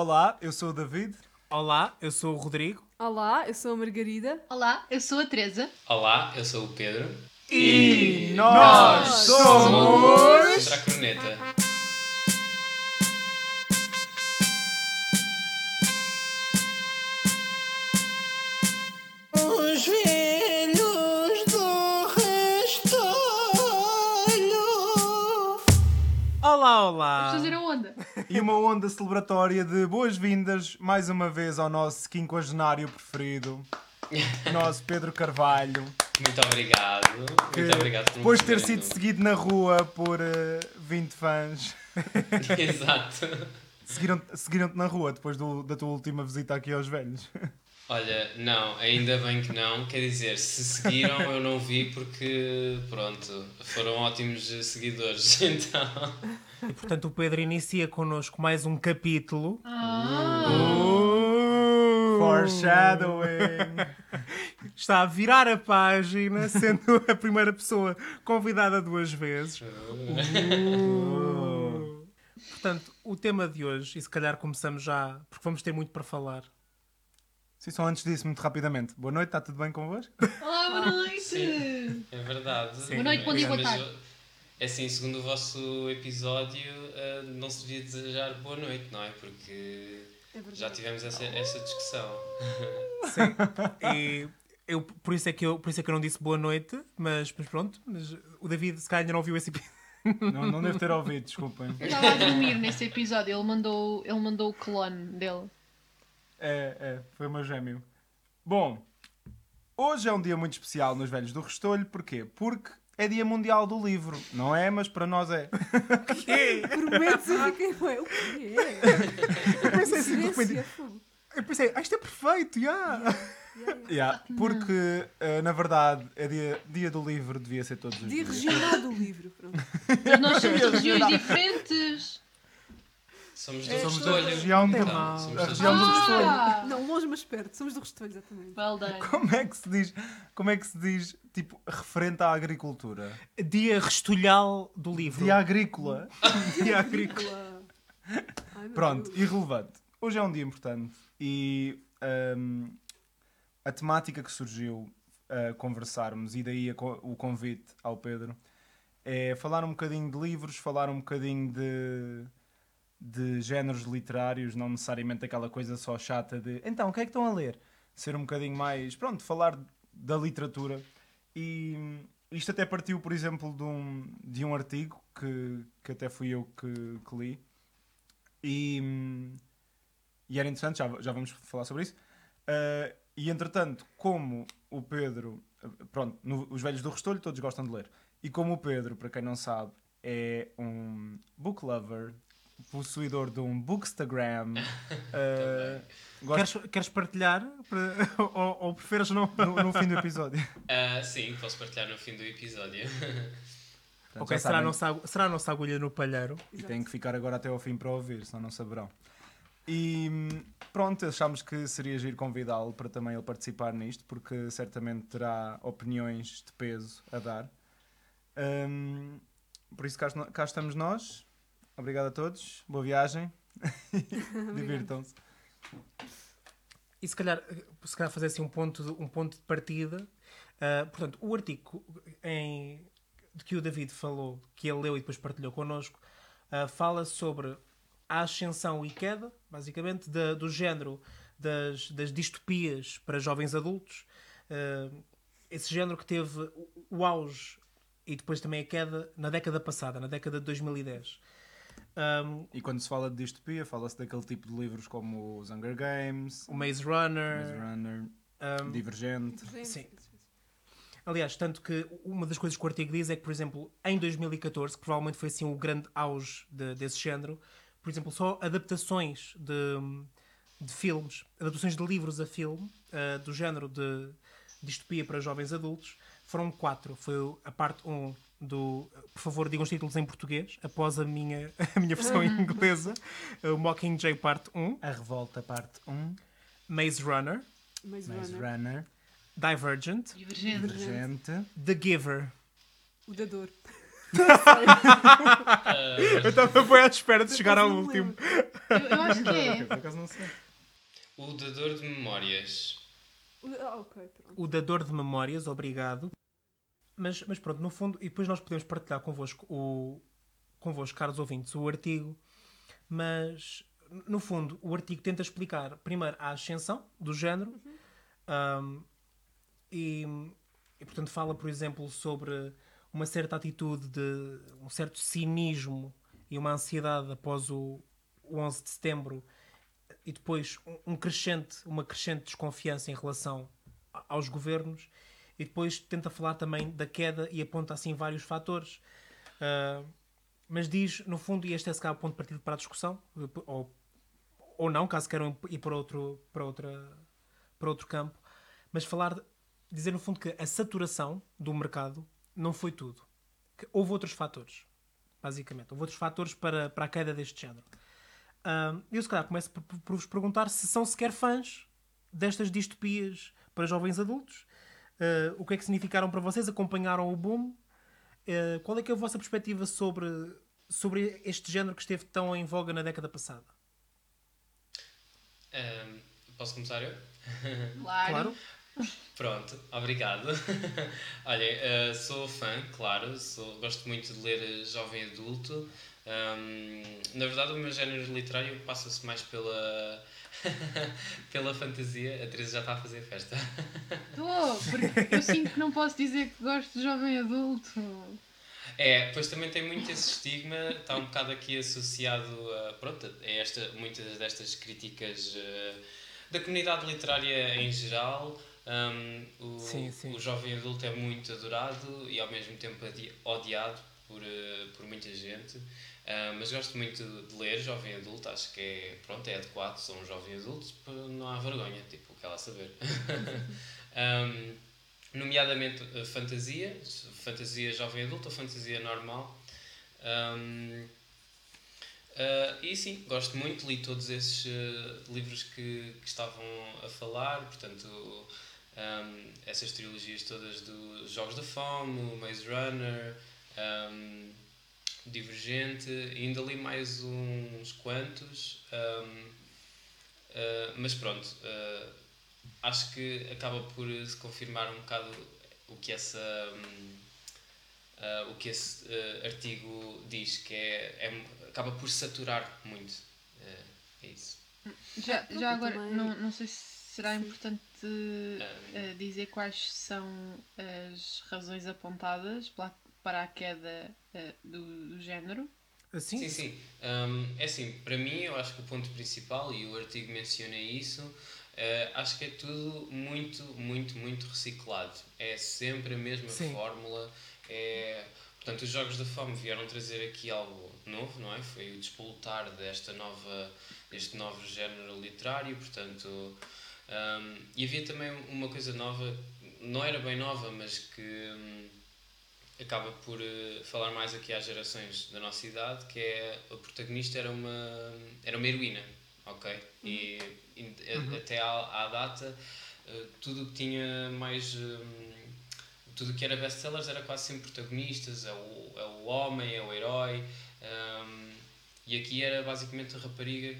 Olá, eu sou o David. Olá, eu sou o Rodrigo. Olá, eu sou a Margarida. Olá, eu sou a Teresa. Olá, eu sou o Pedro. E nós somos. Contra a corneta. Os velhos do restolho. Olá, Vamos olá. fazer a onda. E uma onda celebratória de boas-vindas mais uma vez ao nosso quinquagenário preferido, o nosso Pedro Carvalho, Muito obrigado. Muito obrigado por depois de ter sido seguido na rua por eh, 20 fãs, Exato. seguiram- seguiram-te na rua depois do- da tua última visita aqui aos velhos. Olha, não, ainda bem que não. Quer dizer, se seguiram eu não vi porque, pronto, foram ótimos seguidores. Então, E, portanto, o Pedro inicia connosco mais um capítulo. Foreshadowing! Está a virar a página, sendo a primeira pessoa convidada duas vezes. Uh. Portanto, o tema de hoje, e se calhar começamos já, porque vamos ter muito para falar. Sim, só antes disso, muito rapidamente. Boa noite, está tudo bem convosco? Olá, boa noite. Sim. é verdade. Boa noite, bom dia, boa Mas, tarde. É assim, segundo o vosso episódio, eh, não se devia desejar boa noite, não é? Porque já tivemos essa, essa discussão. Sim. E eu, por, isso é que eu, por isso é que eu não disse boa noite, mas, mas pronto. Mas o David, se calhar, ainda não ouviu esse episódio. Não, não devo ter ouvido, desculpem. Eu estava a dormir nesse episódio. Ele mandou, ele mandou o clone dele. É, é, foi o meu gêmeo. Bom, hoje é um dia muito especial nos Velhos do Restolho, porquê? Porque é Dia Mundial do Livro, não é? Mas para nós é. Prometo saber quem é. O que é? Eu pensei assim, de repente, Silêncio, fogo. eu pensei, ah, isto é perfeito, já. Yeah, porque, eh, na verdade, é dia, dia do Livro, devia ser todos os Dia dias. regional do livro. Pronto. Mas nós somos de regiões diferentes. Somos do É, Somos da Restolho. região, do, Então, mal. somos a região do Restolho. Restolho. Ah, Não, longe, mas perto. Somos do Restolho, exatamente. well done. Como é que se diz, como é que se diz, tipo, referente à agricultura? Dia restolhal do livro. Dia agrícola. Dia agrícola. Ai, Pronto, Deus. irrelevante. Hoje é um dia importante e hum, a temática que surgiu a conversarmos e daí a co- o convite ao Pedro é falar um bocadinho de livros, falar um bocadinho de, de géneros literários, não necessariamente aquela coisa só chata de então, o que é que estão a ler? Ser um bocadinho mais, pronto, falar da literatura e isto até partiu, por exemplo, de um, de um artigo que, que até fui eu que, que li e, e era interessante, já, já vamos falar sobre isso. Uh, e entretanto, como o Pedro, pronto, no- os velhos do Restolho todos gostam de ler, e como o Pedro, para quem não sabe, é um book lover, possuidor de um bookstagram, uh, gosto- Queres, queres partilhar? Para- ou, ou preferes não? no, no fim do episódio. Ah, sim, posso partilhar no fim do episódio. Portanto, ok, será a, nossa, será a nossa agulha no palheiro? E têm que ficar agora até ao fim para ouvir, senão não saberão. E pronto, achámos que seria giro convidá-lo para também ele participar nisto, porque certamente terá opiniões de peso a dar. Hum, por isso cá, cá estamos nós. Obrigado a todos. Boa viagem. Divirtam-se. E se calhar, se calhar fazer assim um ponto de, um ponto de partida. Ah, portanto, o artigo em, de que o David falou, que ele leu e depois partilhou connosco, ah, fala sobre a ascensão e queda, basicamente, da- do género das, das distopias para jovens adultos. Ah, esse género que teve o, o auge e depois também a queda na década passada, na década de 2010. Um, E quando se fala de distopia, fala-se daquele tipo de livros como os Hunger Games, o Maze Runner. Maze Runner, um, Divergente. Sim. Aliás, tanto que uma das coisas que o artigo diz é que, por exemplo, em 2014, que provavelmente foi assim o grande auge de- desse género, por exemplo, só adaptações de, de filmes, adaptações de livros a filme, ah, do género de distopia para jovens adultos, foram quatro. Foi a parte 1 um do. Por favor, digam os títulos em português, após a minha, a minha versão em inglesa. O Mockingjay Parte 1, A Revolta, parte 1. Maze Runner, Maze Maze Runner. Runner. Divergent, Divergente. Divergente. The Giver. O da dor. Ah, Eu estava bem à espera de chegar ao último. Eu, eu acho que é. Por acaso não sei. o dador de memórias. Ah, ok, pronto. O dador de memórias, obrigado. Mas, mas pronto, no fundo, e depois nós podemos partilhar convosco, o, convosco, caros ouvintes, o artigo. Mas, no fundo, o artigo tenta explicar, primeiro, a ascensão do género. um, e, e, portanto, fala, por exemplo, sobre uma certa atitude de um certo cinismo e uma ansiedade após o, o 11 de setembro e depois um- um crescente, uma crescente desconfiança em relação aos governos e depois tenta falar também da queda e aponta assim vários fatores. Ah, mas diz, no fundo, e este é se calhar o ponto de partida para a discussão, ou, ou não, caso queiram ir para outro, para, outra, para outro campo, mas falar, dizer no fundo que a saturação do mercado não foi tudo. Que houve outros fatores, basicamente. Houve outros fatores para, para a queda deste género. Ah, eu se calhar começo por- por vos perguntar se são sequer fãs destas distopias para jovens adultos. Ah, o que é que significaram para vocês? Acompanharam o boom? Ah, qual é que é a vossa perspectiva sobre, sobre este género que esteve tão em voga na década passada? Ahm, posso começar eu? Claro. Claro. Pronto, obrigado. Olha, eh, sou fã, claro, sou, gosto muito de ler jovem adulto. Ahm, na verdade, o meu género literário passa-se mais pela, pela fantasia. A Teresa já está a fazer festa. Estou, porque eu sinto que não posso dizer que gosto de jovem adulto. É, pois também tem muito esse estigma, está um bocado aqui associado a, pronto, a esta, muitas destas críticas eh, da comunidade literária em geral. Um, o, Sim, sim. o jovem adulto é muito adorado e ao mesmo tempo odiado por, eh, por muita gente. Ah, mas gosto muito de ler jovem adulto, acho que é, pronto, é adequado, sou um jovem adulto, pá, não há vergonha, tipo, quer lá saber. Um, nomeadamente eh, fantasia, fantasia jovem adulto ou fantasia normal. Um, ah, e sim, gosto muito, li todos esses eh, livros que, que estavam a falar, portanto, um, essas trilogias todas dos Jogos da Fome, o Maze Runner, um, Divergente, ainda li mais uns quantos, um, ah, mas pronto, ah, acho que acaba por se confirmar um bocado o que essa hum, ah, o que esse ah, artigo diz que é, é- acaba por saturar muito Ah, é isso. Já, já agora, não, não sei se será importante dizer quais são as razões apontadas pela- para a queda eh, do, do género. Assim? sim, sim. Hum, é assim, para mim eu acho que o ponto principal e o artigo menciona isso ah, acho que é tudo muito, muito, muito reciclado é sempre a mesma Sim. fórmula é Portanto, os Jogos da Fome vieram trazer aqui algo novo, não é? Foi o despolutar desta nova, deste novo género literário, portanto... hum, e havia também uma coisa nova, não era bem nova, mas que hum, acaba por eh, falar mais aqui às gerações da nossa idade, que é a protagonista era uma, era uma heroína, ok? E, e a- até à, à data, eh, tudo que tinha mais... hum, tudo o que era best-sellers era quase sempre protagonistas, é o, é o homem, é o herói, hum, e aqui era basicamente a rapariga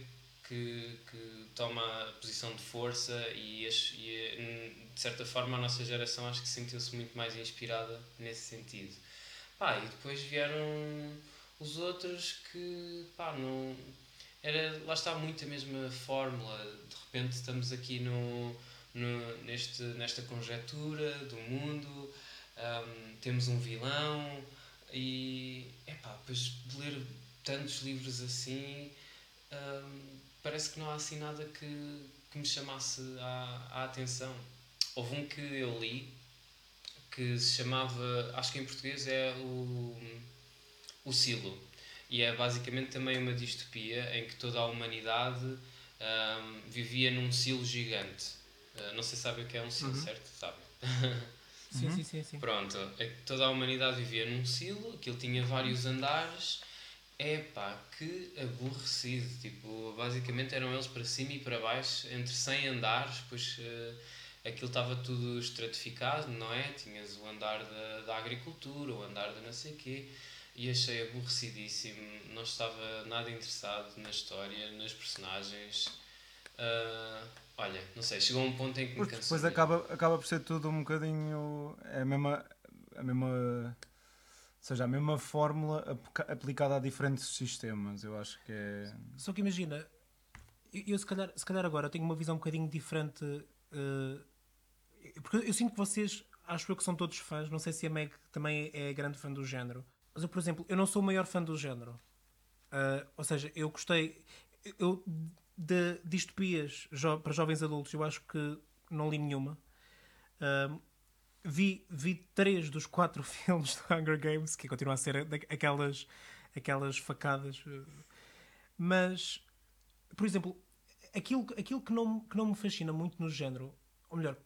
que, que toma a posição de força e, e, de certa forma a nossa geração acho que sentiu-se muito mais inspirada nesse sentido. Pá, e depois vieram os outros que, pá, não... Era, lá está muito a mesma fórmula, de repente estamos aqui no, no, neste, nesta conjetura do mundo, hum, temos um vilão e, epá, depois de ler tantos livros assim, hum, parece que não há assim nada que, que me chamasse a, a atenção. Houve um que eu li que se chamava, acho que em português é o, o Silo. E é basicamente também uma distopia em que toda a humanidade hum, vivia num silo gigante. Uh, não sei se sabem o que é um silo, Uhum. certo? Sabem. Sim, sim, sim, sim. Pronto, é que toda a humanidade vivia num silo, aquilo tinha vários andares. Epá, que aborrecido. Tipo, basicamente eram eles para cima e para baixo, entre 100 andares, pois eh, aquilo estava tudo estratificado, não é? Tinhas o andar da, da agricultura, o andar da não sei quê. e achei aborrecidíssimo. Não estava nada interessado na história, nas personagens. Ah, olha, não sei, chegou a um ponto em que me cansou. depois acaba, acaba por ser tudo um bocadinho. É a mesma. A mesma seja, a mesma fórmula aplica- aplicada a diferentes sistemas. Eu acho que é. Só que imagina, eu, eu se, calhar, se calhar agora tenho uma visão um bocadinho diferente. eh, porque eu sinto que vocês, acho eu que são todos fãs. Não sei se a Meg também é grande fã do género. Mas eu, por exemplo, eu não sou o maior fã do género. Eh, ou seja, eu gostei. Eu, de distopias jo- para jovens adultos, eu acho que não li nenhuma. Ahm, vi, vi três dos quatro filmes do Hunger Games, que continua a ser aquelas, aquelas facadas. eh, Mas, por exemplo, aquilo, aquilo que, não, que não me fascina muito no género, ou melhor,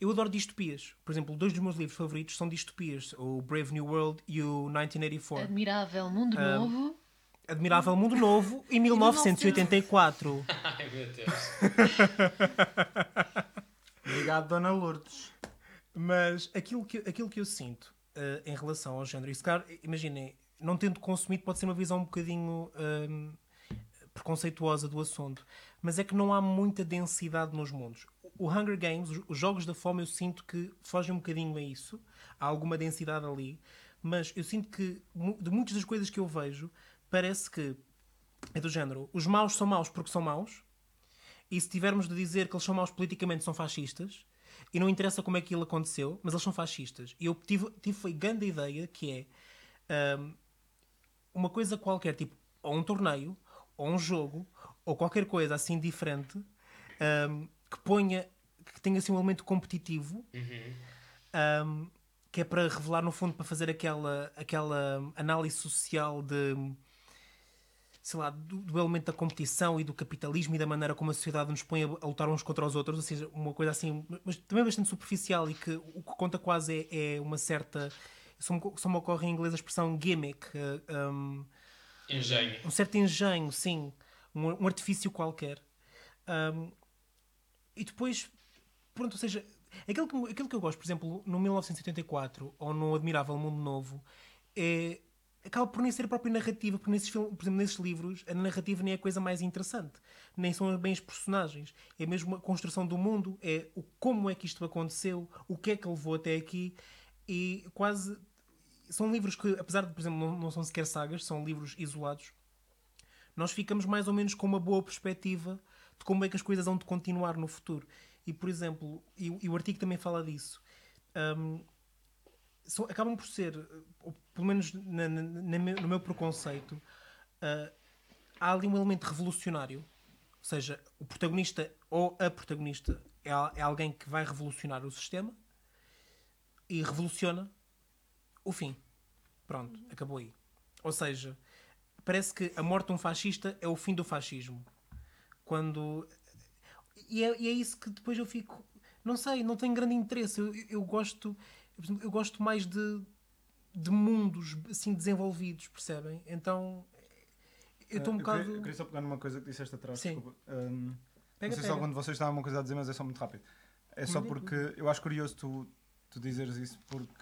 eu adoro distopias. Por exemplo, dois dos meus livros favoritos são distopias: o Brave New World e o 1984. Admirável Mundo Ah, Novo. Admirável Mundo Novo e 1984. Ai meu Deus. Obrigado, Dona Lourdes. Mas aquilo que, aquilo que eu sinto eh, em relação ao género, e se calhar, imaginem, não tendo consumido, pode ser uma visão um bocadinho hum, preconceituosa do assunto, mas é que não há muita densidade nos mundos. O Hunger Games, os- os Jogos da Fome, eu sinto que fogem um bocadinho a isso, há alguma densidade ali, mas eu sinto que de muitas das coisas que eu vejo, parece que é do género: os maus são maus porque são maus, e se tivermos de dizer que eles são maus politicamente, são fascistas, e não interessa como é que aquilo aconteceu, mas eles são fascistas. E eu tive, tive a grande ideia que é hum, uma coisa qualquer, tipo, ou um torneio, ou um jogo, ou qualquer coisa assim diferente, hum, que ponha, que tenha assim um elemento competitivo, hum, que é para revelar, no fundo, para fazer aquela, aquela análise social de sei lá, do, do elemento da competição e do capitalismo e da maneira como a sociedade nos põe a, a lutar uns contra os outros, ou seja, uma coisa assim, mas também bastante superficial e que o que conta quase é, é uma certa. Só me, só me ocorre em inglês a expressão gimmick, eh, um, Engenho. um certo engenho, sim, um, um artifício qualquer. Um, e depois, pronto, ou seja, aquilo que, aquilo que eu gosto, por exemplo, no 1984 ou no Admirável Mundo Novo, é, acaba por nem ser a própria narrativa, porque nesses, por exemplo, nesses livros a narrativa nem é a coisa mais interessante, nem são bem os personagens, é mesmo a construção do mundo, é o como é que isto aconteceu, o que é que levou até aqui, e quase são livros que, apesar de, por exemplo, não, não são sequer sagas, são livros isolados, nós ficamos mais ou menos com uma boa perspectiva de como é que as coisas vão de continuar no futuro. E, por exemplo, e, e o artigo também fala disso, hum, são- acabam por ser, ou pelo menos na- na- na no meu preconceito, ah, há ali um elemento revolucionário. Ou seja, o protagonista ou a protagonista é, é alguém que vai revolucionar o sistema e revoluciona o fim. Pronto, acabou aí. Ou seja, parece que a morte de um fascista é o fim do fascismo. Quando. E é, e é isso que depois eu fico. Não sei, não tenho grande interesse. Eu, eu gosto. Eu gosto mais de, de mundos assim desenvolvidos, percebem? Então. Eu estou um Eh, bocado. queria, eu queria só pegar numa coisa que disseste atrás. Sim. Desculpa. Um, Pega, não sei pega. só quando vocês estavam uma coisa a dizer, mas é só muito rápido. É só Manda aí, porque eu acho curioso tu, tu dizeres isso, porque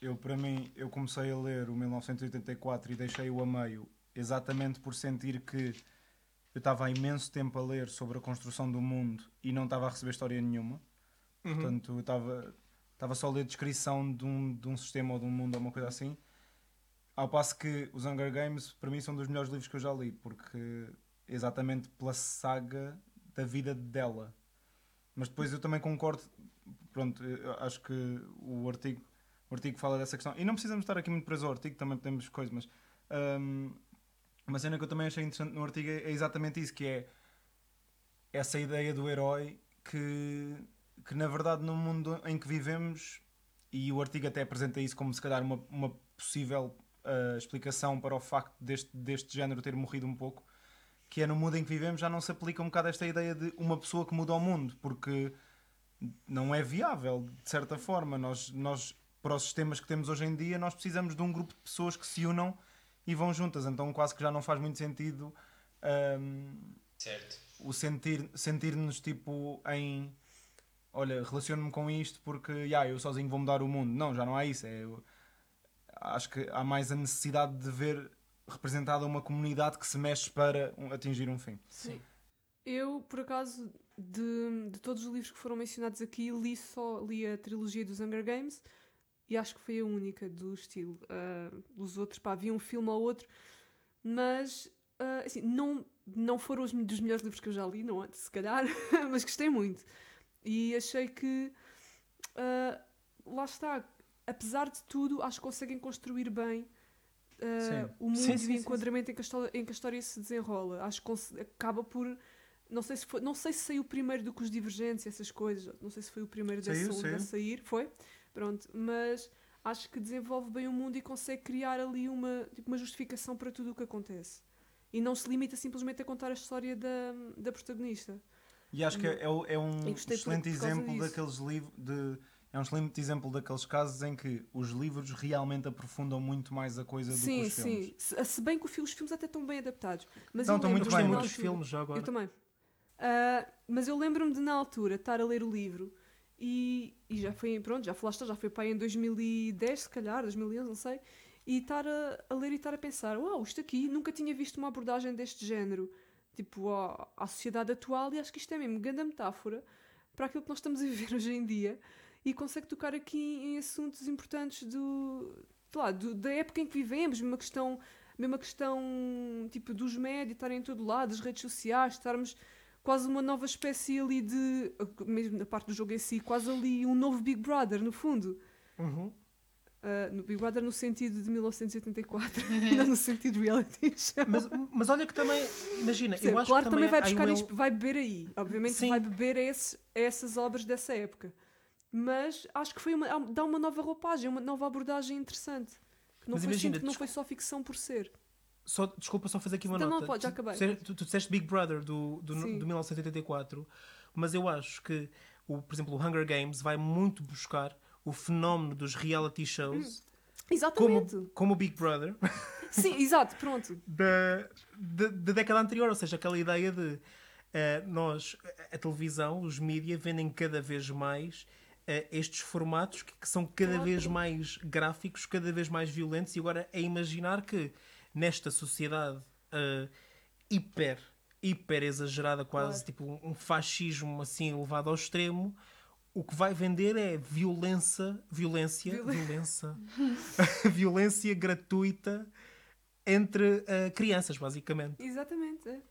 eu, para mim, eu comecei a ler o 1984 e deixei-o a meio exatamente por sentir que eu estava há imenso tempo a ler sobre a construção do mundo e não estava a receber história nenhuma. Uhum. Portanto, eu estava, estava só a ler descrição de um, de um sistema ou de um mundo ou uma coisa assim. Ao passo que os Hunger Games, para mim, são dos melhores livros que eu já li, porque exatamente pela saga da vida dela. Mas depois eu também concordo, pronto, acho que o artigo, o artigo fala dessa questão. E não precisamos estar aqui muito preso ao artigo, também podemos coisas, mas hum, uma cena que eu também achei interessante no artigo é, é exatamente isso, que é essa ideia do herói que, que na verdade no mundo em que vivemos, e o artigo até apresenta isso como se calhar uma, uma possível uh, explicação para o facto deste, deste género ter morrido um pouco, que é no mundo em que vivemos já não se aplica um bocado esta ideia de uma pessoa que muda o mundo, porque não é viável, de certa forma. Nós, nós, para os sistemas que temos hoje em dia, nós precisamos de um grupo de pessoas que se unam e vão juntas. Então quase que já não faz muito sentido hum, Certo. o sentir, sentir-nos tipo em olha, relaciono-me com isto porque yeah, eu sozinho vou mudar o mundo. Não, já não há isso. É, acho que há mais a necessidade de ver representada uma comunidade que se mexe para atingir um fim. Sim. Eu, por acaso, de, de todos os livros que foram mencionados aqui, li só li a trilogia dos Hunger Games e acho que foi a única do estilo. Ah, os outros, pá, havia um filme ou outro, mas ah, assim, não, não foram os dos melhores livros que eu já li, não é? Se calhar, mas gostei muito. E achei que ah, lá está, apesar de tudo, acho que conseguem construir bem Sim. o mundo Sim, e sim, o sim, enquadramento em que, a história, em que a história se desenrola. Acho que acaba por. Não sei, se foi, não sei se saiu primeiro do que os Divergentes, essas coisas. Não sei se foi o primeiro Saiu, desse saiu. a sair. Foi? Pronto. Mas acho que desenvolve bem o mundo e consegue criar ali uma, tipo, uma justificação para tudo o que acontece. E não se limita simplesmente a contar a história da, da protagonista. E acho que é, é um excelente exemplo daqueles livros de é um excelente exemplo daqueles casos em que os livros realmente aprofundam muito mais a coisa do que Sim, os filmes. sim. Se, se bem que os filmes até estão bem adaptados. Mas Não, estão muito bem, Muitos altura- filmes já agora. Eu também. Ah, mas eu lembro-me de, na altura, estar a ler o livro e, e já foi, pronto, já falaste, já foi para aí em 2010, se calhar, 2011, não sei, e estar a, a ler e estar a pensar: uau, isto aqui, nunca tinha visto uma abordagem deste género, tipo, à, à sociedade atual, e acho que isto é mesmo grande metáfora para aquilo que nós estamos a viver hoje em dia e consegue tocar aqui em assuntos importantes do, lá, do- da época em que vivemos, uma questão mesmo a questão tipo dos médios estarem em todo lado, das redes sociais, estarmos quase uma nova espécie ali de, mesmo na parte do jogo em si, quase ali um novo Big Brother, no fundo. Uhum. Ah, no Big Brother no sentido de 1984, não no sentido reality show. Mas, mas olha que também, imagina, Percebe? eu acho claro que também vai buscar, um- vai beber aí. Obviamente Sim. vai beber a, esse- a essas obras dessa época. Mas acho que foi uma, dá uma nova roupagem, uma nova abordagem interessante. Que não, Mas foi, imagina, simples- não desculpa- foi só ficção por ser. Só, desculpa só fazer aqui uma Então não, nota. pode, já Tu- acabei. Tu, tu, tu disseste Big Brother do, do, Sim. do 1984, mas eu acho que, o, por exemplo, o Hunger Games vai muito buscar o fenómeno dos reality shows Exatamente. como, como o Big Brother Sim, exato, pronto. da, da, da década anterior, ou seja, aquela ideia de eh, nós, a televisão, os mídias vendem cada vez mais eh, estes formatos que, que são cada Claro. vez mais gráficos, cada vez mais violentos, e agora é imaginar que nesta sociedade eh, hiper, hiper exagerada, quase Claro. tipo um fascismo assim elevado ao extremo. O que vai vender é violência, violência, Viol- violência, violência gratuita entre eh, crianças, basicamente. Exatamente, é.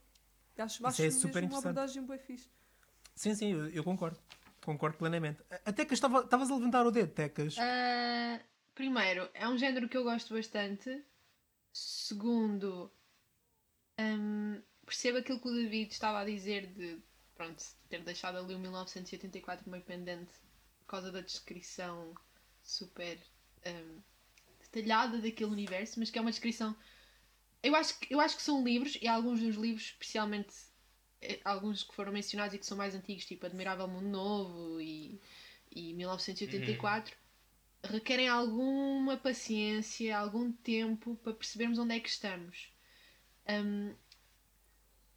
Acho, acho é super uma interessante. abordagem bem fixe. Sim, sim, eu, eu concordo. Concordo plenamente. Até que estava, estavas a levantar o dedo, Tecas. Ah, primeiro, é um género que eu gosto bastante. Segundo, hum, percebo aquilo que o David estava a dizer de pronto, ter deixado ali o 1984 meio pendente por causa da descrição super hum, detalhada daquele universo, mas que é uma descrição. Eu acho, que, eu acho que são livros, e alguns dos livros, especialmente eh, alguns que foram mencionados e que são mais antigos, tipo Admirável Mundo Novo e, e 1984, requerem alguma paciência, algum tempo para percebermos onde é que estamos. Hum,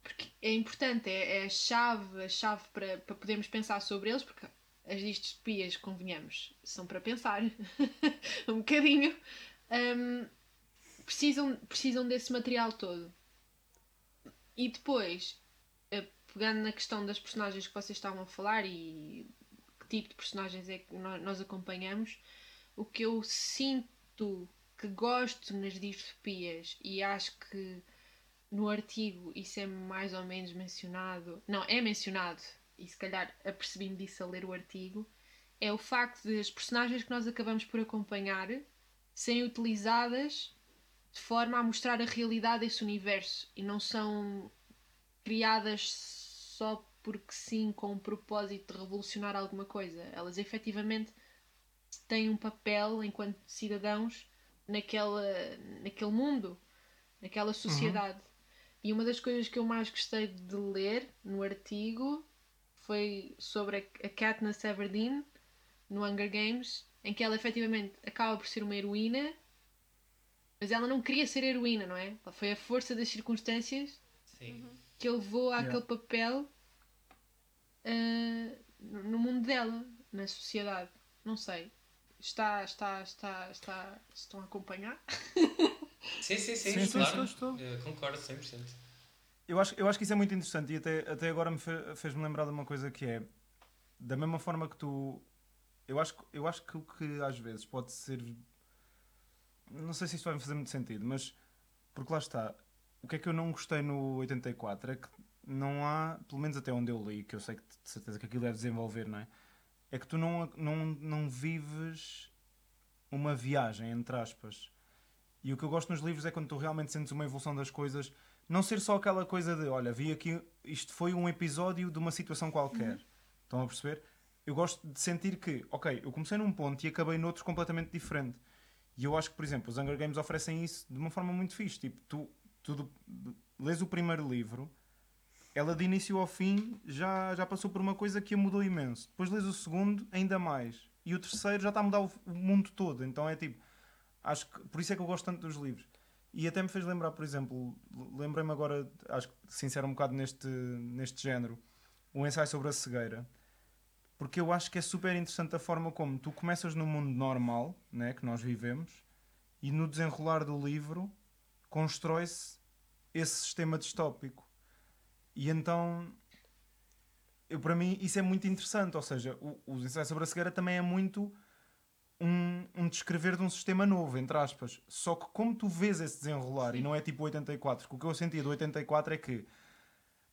porque é importante, é, é a chave, a chave para, para podermos pensar sobre eles, porque as distopias, convenhamos, são para pensar um bocadinho. Hum, precisam, precisam desse material todo. E depois, eh, pegando na questão das personagens que vocês estavam a falar e que tipo de personagens é que nó- nós acompanhamos, o que eu sinto que gosto nas distopias e acho que no artigo isso é mais ou menos mencionado, não, é mencionado, e se calhar apercebi-me disso a ler o artigo, é o facto de as personagens que nós acabamos por acompanhar serem utilizadas de forma a mostrar a realidade desse universo e não são criadas só porque sim, com o propósito de revolucionar alguma coisa. Elas efetivamente têm um papel enquanto cidadãos naquela, naquele mundo, naquela sociedade. E uma das coisas que eu mais gostei de ler no artigo foi sobre a Katniss Everdeen no Hunger Games, em que ela efetivamente acaba por ser uma heroína, mas ela não queria ser heroína, não é? Foi a força das circunstâncias Sim. que a levou Yeah. àquele papel ah, no no mundo dela, na sociedade. Não sei. Está, está, está, está. Estão a acompanhar? Sim, sim, sim, Sim, sim, claro. estou, estou. Eh, concordo 100%. Eu acho, eu acho que isso é muito interessante e até, até agora me fe- fez-me lembrar de uma coisa que é da mesma forma que tu. Eu acho, que- eu acho que o que às vezes pode ser. Não sei se isto vai me fazer muito sentido, mas. Porque lá está. O que é que eu não gostei no 84 é que não há, pelo menos até onde eu li, que eu sei que de certeza que aquilo deve desenvolver, não é? É que tu não, não, não vives uma viagem, entre aspas. E o que eu gosto nos livros é quando tu realmente sentes uma evolução das coisas não ser só aquela coisa de, olha, vi aqui, isto foi um episódio de uma situação qualquer. Estão a perceber? Eu gosto de sentir que, ok, eu comecei num ponto e acabei noutro completamente diferente. E eu acho que, por exemplo, os Hunger Games oferecem isso de uma forma muito fixe. Tipo, tu, tu lês o primeiro livro, ela de início ao fim já, já passou por uma coisa que a mudou imenso. Depois lês o segundo, ainda mais. E o terceiro já está a mudar o, o mundo todo. Então é tipo, acho que por isso é que eu gosto tanto dos livros. E até me fez lembrar, por exemplo, lembrei-me agora, acho que sincero um bocado neste, neste género, um ensaio sobre a cegueira. Porque eu acho que é super interessante a forma como tu começas no mundo normal, né, que nós vivemos, e no desenrolar do livro constrói-se esse sistema distópico. E então, eu, para mim, isso é muito interessante. Ou seja, o, o ensaio sobre a cegueira também é muito um, um descrever de um sistema novo, entre aspas. Só que como tu vês esse desenrolar, e não é tipo 84, porque o que eu sentia do 84 é que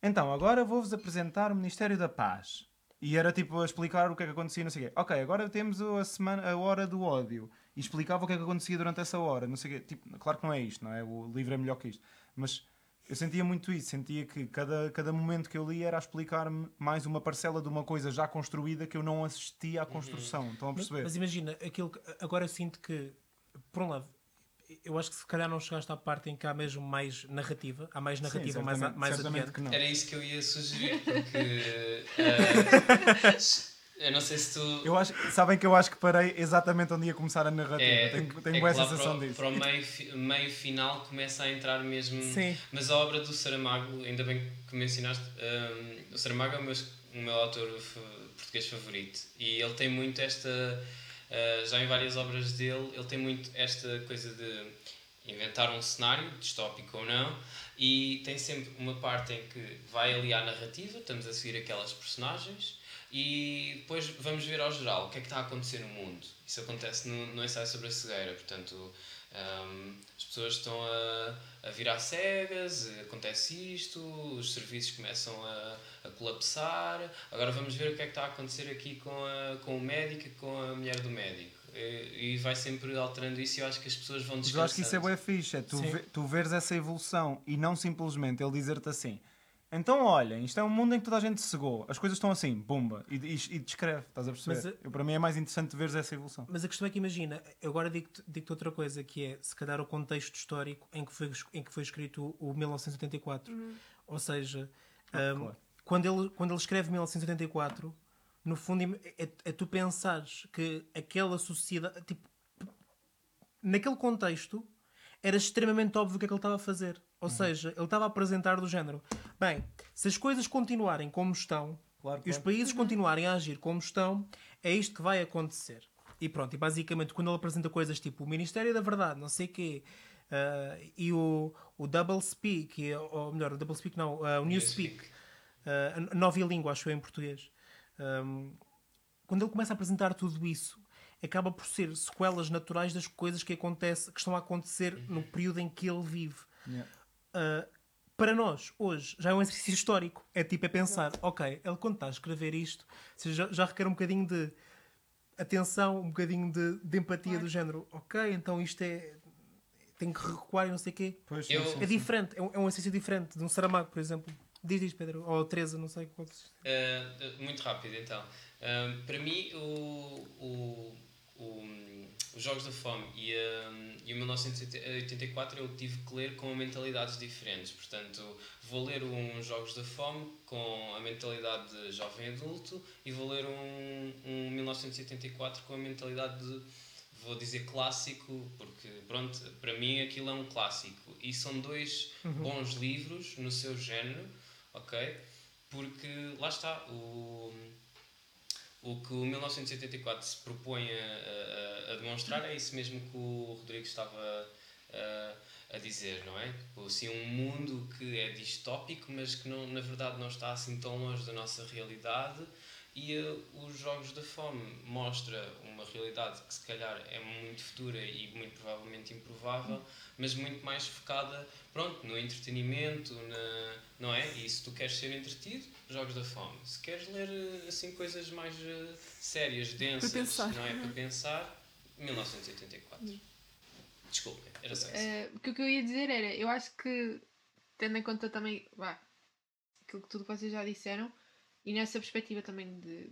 então, agora vou-vos apresentar o Ministério da Paz. E era tipo a explicar o que é que acontecia, não sei o quê. Ok, agora temos a, semana, a hora do ódio. E explicava o que é que acontecia durante essa hora, não sei o quê. Tipo, claro que não é isto, não é? O livro é melhor que isto. Mas eu sentia muito isso. Sentia que cada, cada momento que eu li era a explicar-me mais uma parcela de uma coisa já construída que eu não assistia à construção. Estão a Mas, perceber? mas imagina, aquilo que, agora eu sinto que, por um lado, eu acho que se calhar não chegaste à parte em que há mesmo mais narrativa, há mais narrativa Sim, mais, mais adiante. que não. Era isso que eu ia sugerir, porque. eh, eu não sei se tu. Eu acho, sabem que eu acho que parei exatamente onde ia começar a narrativa. É, tenho tenho é boa sensação para, disso. para o meio, meio final começa a entrar mesmo. Sim. Mas a obra do Saramago, ainda bem que mencionaste, hum, o Saramago é o meu, o meu autor português favorito e ele tem muito esta. uh, já em várias obras dele, ele tem muito esta coisa de inventar um cenário, distópico ou não, e tem sempre uma parte em que vai ali à narrativa, estamos a seguir aquelas personagens, e depois vamos ver ao geral o que é que está a acontecer no mundo. Isso acontece no, no ensaio sobre a cegueira, portanto, hum, as pessoas estão a, a virar cegas, acontece isto, os serviços começam a, a colapsar. Agora vamos ver o que é que está a acontecer aqui com, a, com o médico e com a mulher do médico. E, e vai sempre alterando isso e eu acho que as pessoas vão Mas descansando. eu acho que isso é bem fixe, é tu, ve- tu veres essa evolução e não simplesmente ele dizer-te assim. Então, olhem, isto é um mundo em que toda a gente cegou, as coisas estão assim, bomba, e, e, e descreve, estás a perceber? Mas, uh, Eu, para mim é mais interessante veres essa evolução. Mas a questão é que imagina, eu agora digo-te digo outra coisa, que é se calhar o contexto histórico em que foi, em que foi escrito o 1984. Ou seja, Ah, hum, claro. quando, ele, quando ele escreve 1984, no fundo é, é- é tu pensares que aquela sociedade, tipo, naquele contexto, era extremamente óbvio o que é que ele estava a fazer. Ou seja, ele estava a apresentar do género: bem, se as coisas continuarem como estão Claro, e os países continuarem a agir como estão, é isto que vai acontecer. E pronto, e basicamente quando ele apresenta coisas tipo o Ministério da Verdade, não sei o quê, ah, e o, o Double Speak, e- ou melhor, o Double Speak não, ah, o Newspeak, ah, a nova língua, acho eu, em português. Ahm, quando ele começa a apresentar tudo isso, acaba por ser sequelas naturais das coisas que, acontece, que estão a acontecer no período em que ele vive. Yeah. Uh, para nós, hoje, já é um exercício histórico. É tipo, é pensar, ok, ele quando está a escrever isto, já, já requer um bocadinho de atenção, um bocadinho de, de empatia do género, ok, então isto é. tem que recuar e não sei o quê. Pois, Eu- É diferente, é um, é um exercício diferente de um Saramago, por exemplo. Diz isto, Pedro, ou Teresa, não sei qual. Uh, muito rápido então. Um, para mim, o, o, o, os Jogos da Fome e, um, e o 1984 eu tive que ler com mentalidades diferentes. Portanto, vou ler uns Jogos da Fome com a mentalidade de jovem adulto e vou ler um, um 1984 com a mentalidade de, vou dizer clássico, porque pronto, para mim aquilo é um clássico. E são dois bons livros no seu género, ok? Porque lá está, o, o que o 1984 se propõe a, a- a demonstrar é isso mesmo que o Rodrigo estava a, a dizer, não é? Tipo, assim, um mundo que é distópico, mas que não, na verdade não está assim tão longe da nossa realidade. E eh, os Jogos da Fome mostra uma realidade que se calhar é muito futura e muito provavelmente improvável, mas muito mais focada, pronto, no entretenimento, na, não é? E se tu queres ser entretido, Jogos da Fome. Se queres ler eh, assim coisas mais eh, sérias, densas, não é? Para pensar, 1984. Desculpem, era só isso. O que o que eu ia dizer era, eu acho que, tendo em conta também, vá, aquilo que tudo que vocês já disseram, e nessa perspectiva também de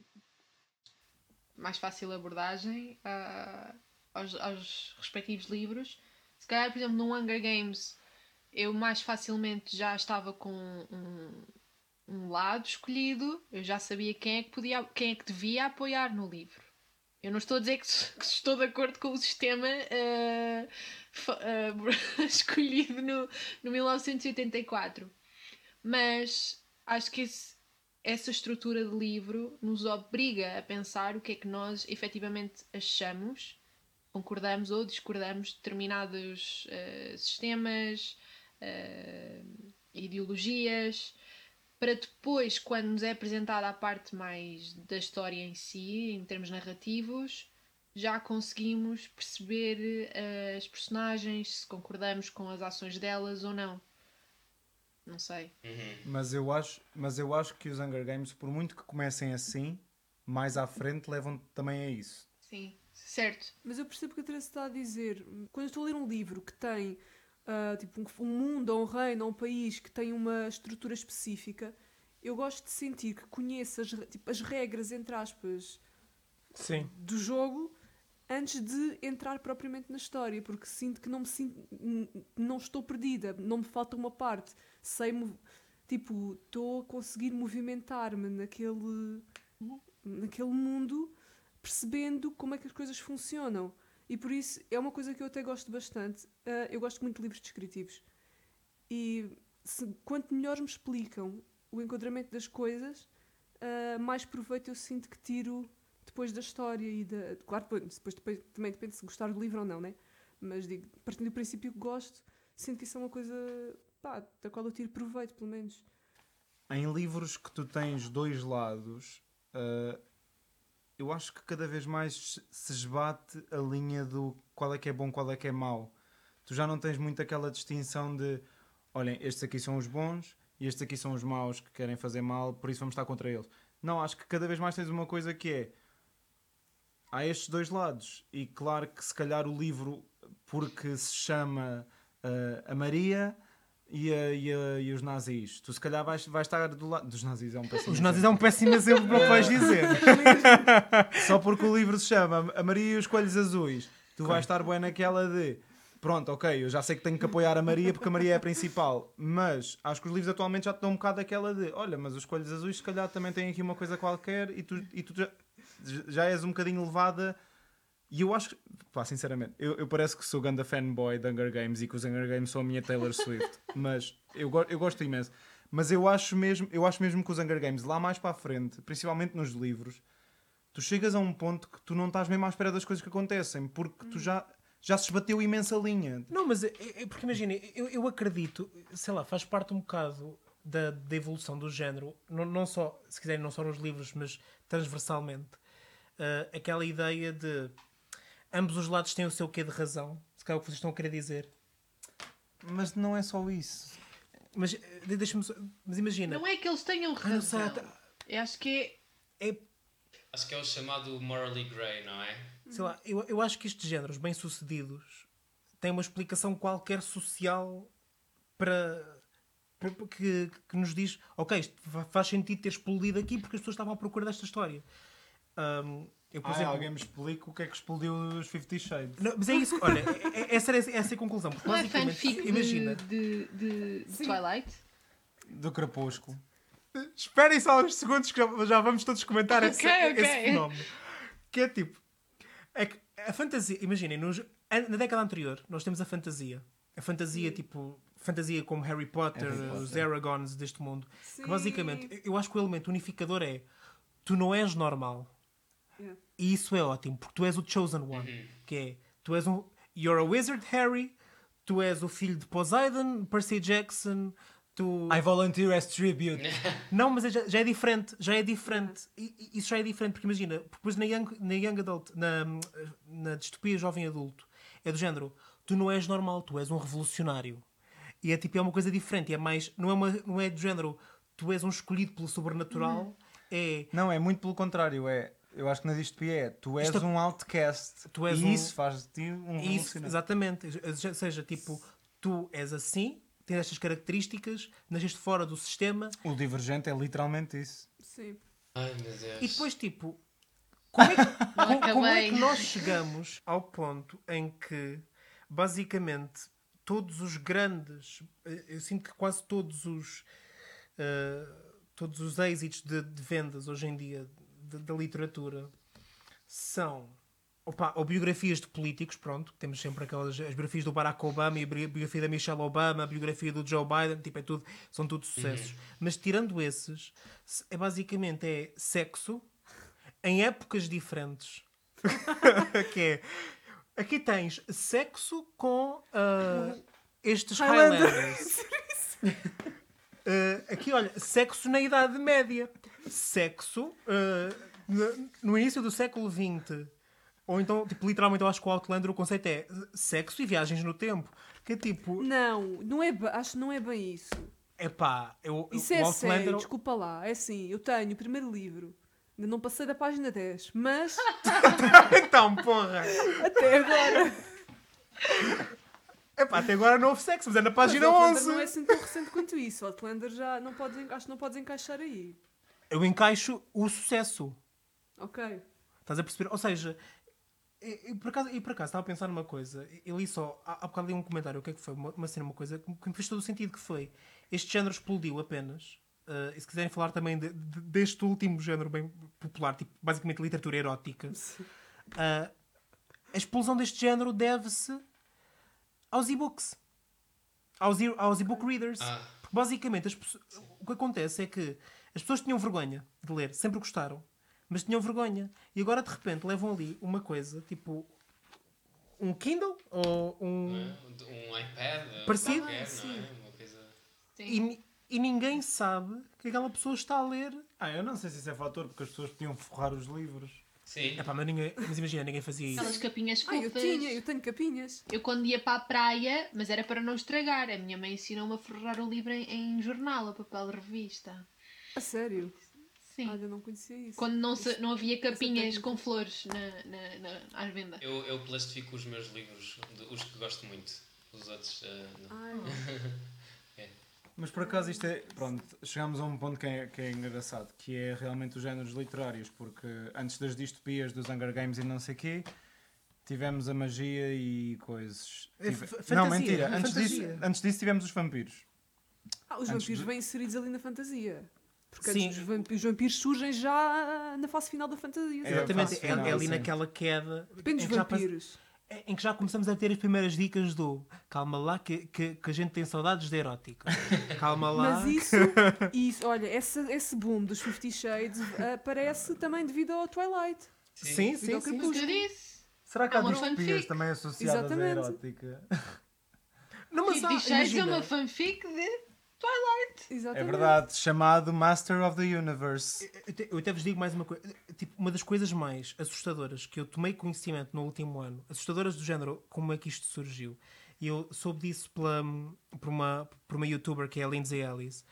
mais fácil abordagem ah, aos, aos respectivos livros, se calhar, por exemplo, no Hunger Games, eu mais facilmente já estava com um, um lado escolhido, eu já sabia quem é que podia, quem é que devia apoiar no livro. Eu não estou a dizer que, que estou de acordo com o sistema fa- ah, escolhido no, no 1984. Mas acho que esse- essa estrutura de livro nos obriga a pensar o que é que nós efetivamente achamos, concordamos ou discordamos de determinados ah, sistemas, ideologias, para depois, quando nos é apresentada a parte mais da história em si, em termos narrativos, já conseguimos perceber eh, as personagens, se concordamos com as ações delas ou não. Não sei. Uhum. Mas eu acho, mas eu acho que os Hunger Games, por muito que comecem assim, mais à frente levam também a isso. Sim, certo. Mas eu percebo o que a Teresa está a dizer. Quando eu estou a ler um livro que tem ah, tipo, um, um mundo, ou um reino, ou um país que tem uma estrutura específica, eu gosto de sentir que conheço as, tipo, as regras, entre aspas, Sim. do jogo antes de entrar propriamente na história, porque sinto que não me sinto, não estou perdida, não me falta uma parte, sei tipo, estou a conseguir movimentar-me naquele naquele mundo, percebendo como é que as coisas funcionam. E por isso é uma coisa que eu até gosto bastante. Ah, eu gosto muito de livros descritivos. E se- quanto melhor me explicam o enquadramento das coisas, ah, mais proveito eu sinto que tiro depois da história e da. Claro, depois, depois, também depende se gostar do livro ou não, né? Mas digo, partindo do princípio que gosto, sinto que isso é uma coisa pá, da qual eu tiro proveito, pelo menos. Em livros que tu tens dois lados, ah, eu acho que cada vez mais se esbate a linha do qual é que é bom, qual é que é mau. Tu já não tens muito aquela distinção de olhem, estes aqui são os bons e estes aqui são os maus que querem fazer mal, por isso vamos estar contra eles. Não, acho que cada vez mais tens uma coisa que é há estes dois lados. E claro que se calhar o livro, porque se chama ah, a Maria e, a- e a- e os nazis, tu se calhar vais, vais estar do lado dos nazis. É um péssimo Os nazis é um péssimo exemplo para o que vais dizer. Só porque o livro se chama A Maria e os Coelhos Azuis, tu vais estar bem naquela de. Pronto, ok, eu já sei que tenho que apoiar a Maria porque a Maria é a principal, mas acho que os livros atualmente já te dão um bocado aquela de olha, mas os Coelhos Azuis se calhar também têm aqui uma coisa qualquer e tu, e tu já, já és um bocadinho levada. E eu acho pá, sinceramente, eu, eu parece que sou ganda fanboy de Hunger Games e que os Hunger Games são a minha Taylor Swift, mas eu, eu gosto imenso. Mas eu acho, mesmo, eu acho mesmo que os Hunger Games, lá mais para a frente, principalmente nos livros, tu chegas a um ponto que tu não estás mesmo à espera das coisas que acontecem, porque tu já, já se esbateu imensa linha. Não, mas é, é porque imagina, eu, eu acredito, sei lá, faz parte um bocado da, da evolução do género, não, não só, se quiserem, não só nos livros, mas transversalmente, ah, aquela ideia de ambos os lados têm o seu quê de razão, se calhar é o que vocês estão a querer dizer. Mas não é só isso. Mas eh, deixa-me só- mas imagina, Não é que eles tenham Ah, razão. até- Eu acho que é é, Acho que é o chamado morally grey, não é? sei lá, eu, eu acho que estes géneros bem-sucedidos têm uma explicação qualquer social para, para- que, que nos diz, ok, isto fa- faz sentido ter explodido aqui porque as pessoas estavam à procura desta história. Ahm, eu, por Ah, exemplo, alguém me explica o que é que explodiu os Fifty Shades. Não, mas é isso, olha, é- é- essa era essa é a conclusão. Porque não é basicamente, fanfic imagina, de, de, de Twilight. Do Crepúsculo. Esperem só uns segundos que já, já vamos todos comentar esse, Ok, ok. esse fenómeno. Que é tipo. É que a fantasia. Imaginem, nos- na década anterior, nós temos a fantasia. A fantasia, tipo. Fantasia como Harry Potter, Harry Potter. os Aragons deste mundo. Sim. Que basicamente, eu acho que o elemento unificador é. Tu não és normal. Yeah. E isso é ótimo, porque tu és o chosen one. Uhum. Que é, tu és um. You're a wizard, Harry. Tu és o filho de Poseidon, Percy Jackson. Tu. I volunteer as tribute. Não, mas é- já, já é diferente. Já é diferente. E- isso já é diferente, porque imagina, porque depois na Young, na young Adult, na, na distopia jovem adulto, é do género: tu não és normal, tu és um revolucionário. E é tipo, é uma coisa diferente. É mais. Não é, uma, não é do género: tu és um escolhido pelo sobrenatural. É. Não, é muito pelo contrário. É, eu acho que na distopia é tu és Isto um outcast. Tu és e um- isso faz de ti um Isso, exatamente. Ou seja, tipo, tu és assim, tens estas características, nasceste fora do sistema O divergente é literalmente isso. Sim. Ai meu Deus. e depois, tipo, como é, que, como- como é que nós chegamos ao ponto em que, basicamente, todos os grandes, eu sinto que quase todos os. eh, todos os êxitos de, de vendas hoje em dia de- da literatura são opa, ou biografias de políticos, pronto, temos sempre aquelas as biografias do Barack Obama e a bi- biografia da Michelle Obama, a biografia do Joe Biden, tipo, é tudo, são tudo sucessos. Mas tirando esses, se- é basicamente é sexo em épocas diferentes. que é aqui tens sexo com ah, estes Highlander. Highlanders. Uh, aqui, olha, sexo na Idade Média. Sexo uh, no, início do século XX. Ou então, tipo, literalmente, eu acho que o Outlander o conceito é sexo e viagens no tempo. Que é tipo, Não, não é, acho que não é bem isso. epá, eu, Isso é Outlander. sério, desculpa lá. É assim, eu tenho o primeiro livro. Ainda não passei da página 10, mas então, porra! até agora. Epá, até agora não houve sexo, mas é na página Mas Outlander 11. não é assim tão recente quanto isso. Outlander já não podes, en- acho que não podes encaixar aí. Eu encaixo o sucesso. Ok. Estás a perceber? Ou seja, e, e por acaso, e por acaso estava a pensar numa coisa. Eu li só, há, há bocado li um comentário, o que é que foi? Uma, uma cena, uma coisa que me fez todo o sentido que foi. Este género explodiu apenas. uh, e se quiserem falar também de- de- deste último género bem popular, tipo, basicamente literatura erótica, uh, a explosão deste género deve-se aos e-books. Aos, e- aos e-book readers. Ah. Porque basicamente as o que acontece é que as pessoas tinham vergonha de ler, sempre gostaram, mas tinham vergonha. E agora de repente levam ali uma coisa, tipo um Kindle ou um. Um iPad. Parecido? qualquer, Ah, sim. Não é? Uma coisa... Sim. E, e ninguém sabe que aquela pessoa está a ler. Ah, eu não sei se isso é fator, porque as pessoas podiam forrar os livros. Sim. Epá, mas, ninguém, mas imagina, ninguém fazia isso. Aquelas capinhas Ah, eu fofas. tinha, eu tenho capinhas. Eu quando ia para a praia, mas era para não estragar. A minha mãe ensinou-me a forrar o livro em, em jornal, a papel de revista. A sério? Sim. Olha, eu não conhecia isso. Quando não, se- não havia capinhas com flores na, na, na, às vendas. Eu, eu plastifico os meus livros, os que gosto muito. Os outros, eh, não. Ai, Mas por acaso isto é. Pronto, chegamos a um ponto que é, que é engraçado, que é realmente os géneros literários, porque antes das distopias dos Hunger Games e não sei quê, tivemos a magia e coisas. É Tive- f- Não, fantasia, mentira. é Antes disso, fantasia. antes disso tivemos os vampiros. Ah, os Antes vampiros de- vêm inseridos ali na fantasia. Porque Sim. os vampiros, os vampiros surgem já na fase final da fantasia. É, Exatamente, é, é ali sim. naquela queda Depende dos vampiros. É- em que já começamos a ter as primeiras dicas do calma lá que, que, que a gente tem saudades de erótica. Calma lá. Mas isso, isso olha, esse, esse boom dos Fifty Shades aparece também devido ao Twilight. Sim, sim, ao sim. Eu disse. Será que há É fanfic. também associadas Exatamente. à erótica? Não, mas Fifty Shades é uma fanfic de Twilight. É Exatamente. verdade, chamado Master of the Universe. eu até- eu até vos digo mais uma coisa. Tipo, uma das coisas mais assustadoras que eu tomei conhecimento no último ano, assustadoras do género, como é que isto surgiu. E eu soube disso pela, por, uma, por uma youtuber que é a Lindsay Ellis.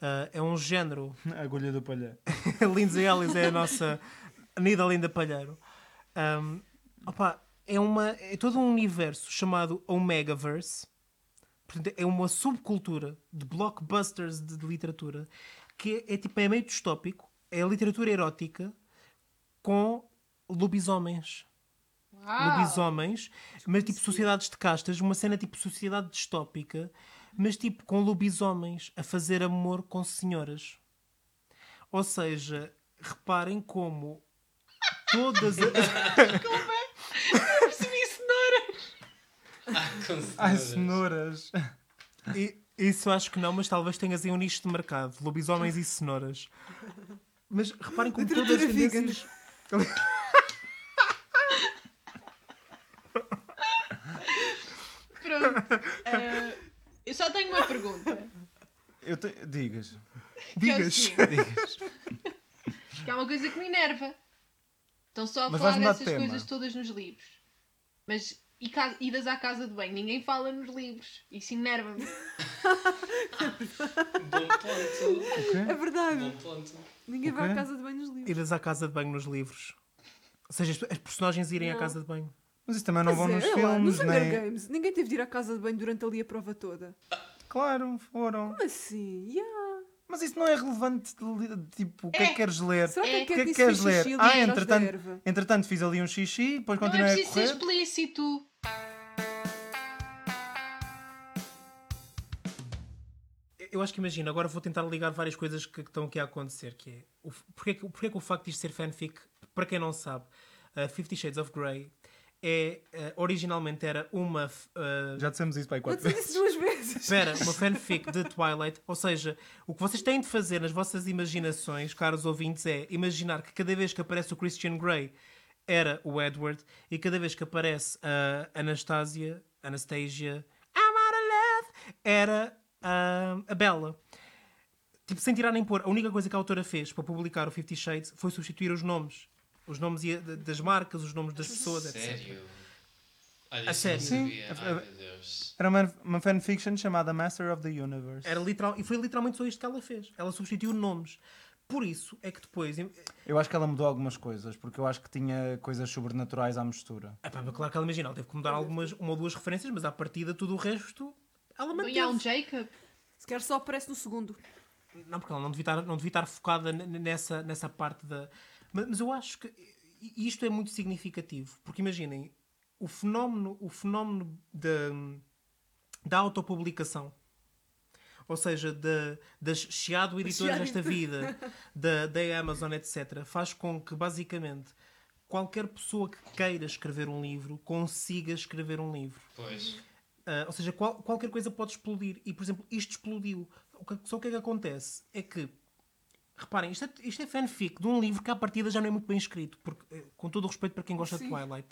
Ah, é um género Agulha do palha. a Lindsay Ellis é a nossa Nida Linda Palheiro. Um, opa, é, uma, é todo um universo chamado Omegaverse. Portanto, é uma subcultura de blockbusters de, de literatura que é, é tipo é meio distópico. É a literatura erótica com lobisomens. Uau. Lobisomens, mas tipo sociedades de castas, uma cena tipo sociedade distópica, mas tipo com lobisomens a fazer amor com senhoras. Ou seja, reparem como todas as. Cenoura. Ah, cenouras. E, isso acho que não, mas talvez tenhas aí um nicho de mercado. Lobisomens e cenouras. Mas reparem como todas as tendências... Pronto. Uh, eu só tenho uma pergunta. Eu te... Digas. É digas. Digas. que é uma coisa que me enerva. Estão só a Mas falar dessas coisas todas nos livros. Mas e idas à casa de banho, ninguém fala nos livros. Isso enerva-me. Bom ponto. É verdade. Bom ponto. Ninguém vai à casa de banho nos livros. Idas à casa de banho nos livros. Ou seja, as- personagens irem à casa de banho. Mas isso também não Pois vão é, nos lá, filmes, nos Hunger nem. Games, ninguém teve de ir à casa de banho durante ali a prova toda. Claro, foram. Como assim? Yeah. Mas isso não é relevante. Tipo, o que é que É. queres ler? Será que É. O que é que queres ler? Ah, entretanto, entretanto fiz ali um xixi, depois Não é continuei a preciso ser correr. explícito. Eu acho que imagina, agora vou tentar ligar várias coisas que, que estão aqui a acontecer, que é o, porque, é que, porque é que o facto de isto ser fanfic, para quem não sabe, uh, Fifty Shades of Grey é, uh, originalmente era uma uh, Já dissemos isso para aí quatro disse vezes. isso duas vezes. Espera, uma fanfic de Twilight, ou seja, o que vocês têm de fazer nas vossas imaginações, caros ouvintes, é imaginar que cada vez que aparece o Christian Grey era o Edward e cada vez que aparece a Anastasia, Anastasia, I'm out of love, era ah, a Bella. Tipo, sem tirar nem pôr, a única coisa que a autora fez para publicar o Fifty Shades foi substituir os nomes. Os nomes ia- das marcas, os nomes das pessoas, etc. Sério? Olha, A sério? Sim. Ai. Era uma, uma fanfiction chamada Master of the Universe. Era literal, e foi literalmente só isto que ela fez. Ela substituiu nomes. Por isso é que depois. Eu acho que ela mudou algumas coisas, porque eu acho que tinha coisas sobrenaturais à mistura. Epá, mas claro que ela imagina, ela teve que mudar algumas, uma ou duas referências, mas à partida tudo o resto ela E manteve. há um Jacob. Se calhar só aparece no segundo. Não, porque ela não devia estar, não devia estar focada nessa, nessa parte da. Mas, mas eu acho que i- isto é muito significativo, porque imaginem, o fenómeno, o fenómeno da, da autopublicação, ou seja, da, das Chiado editoras Chiado. desta vida, da, da Amazon, etc., faz com que basicamente qualquer pessoa que queira escrever um livro consiga escrever um livro. Pois. Uh, ou seja, qual- qualquer coisa pode explodir. E, por exemplo, isto explodiu. O que- só o que é que acontece? É que, reparem, isto é, isto é fanfic de um livro que à partida já não é muito bem escrito. Porque, eh, com todo o respeito para quem gosta de Sim. Twilight,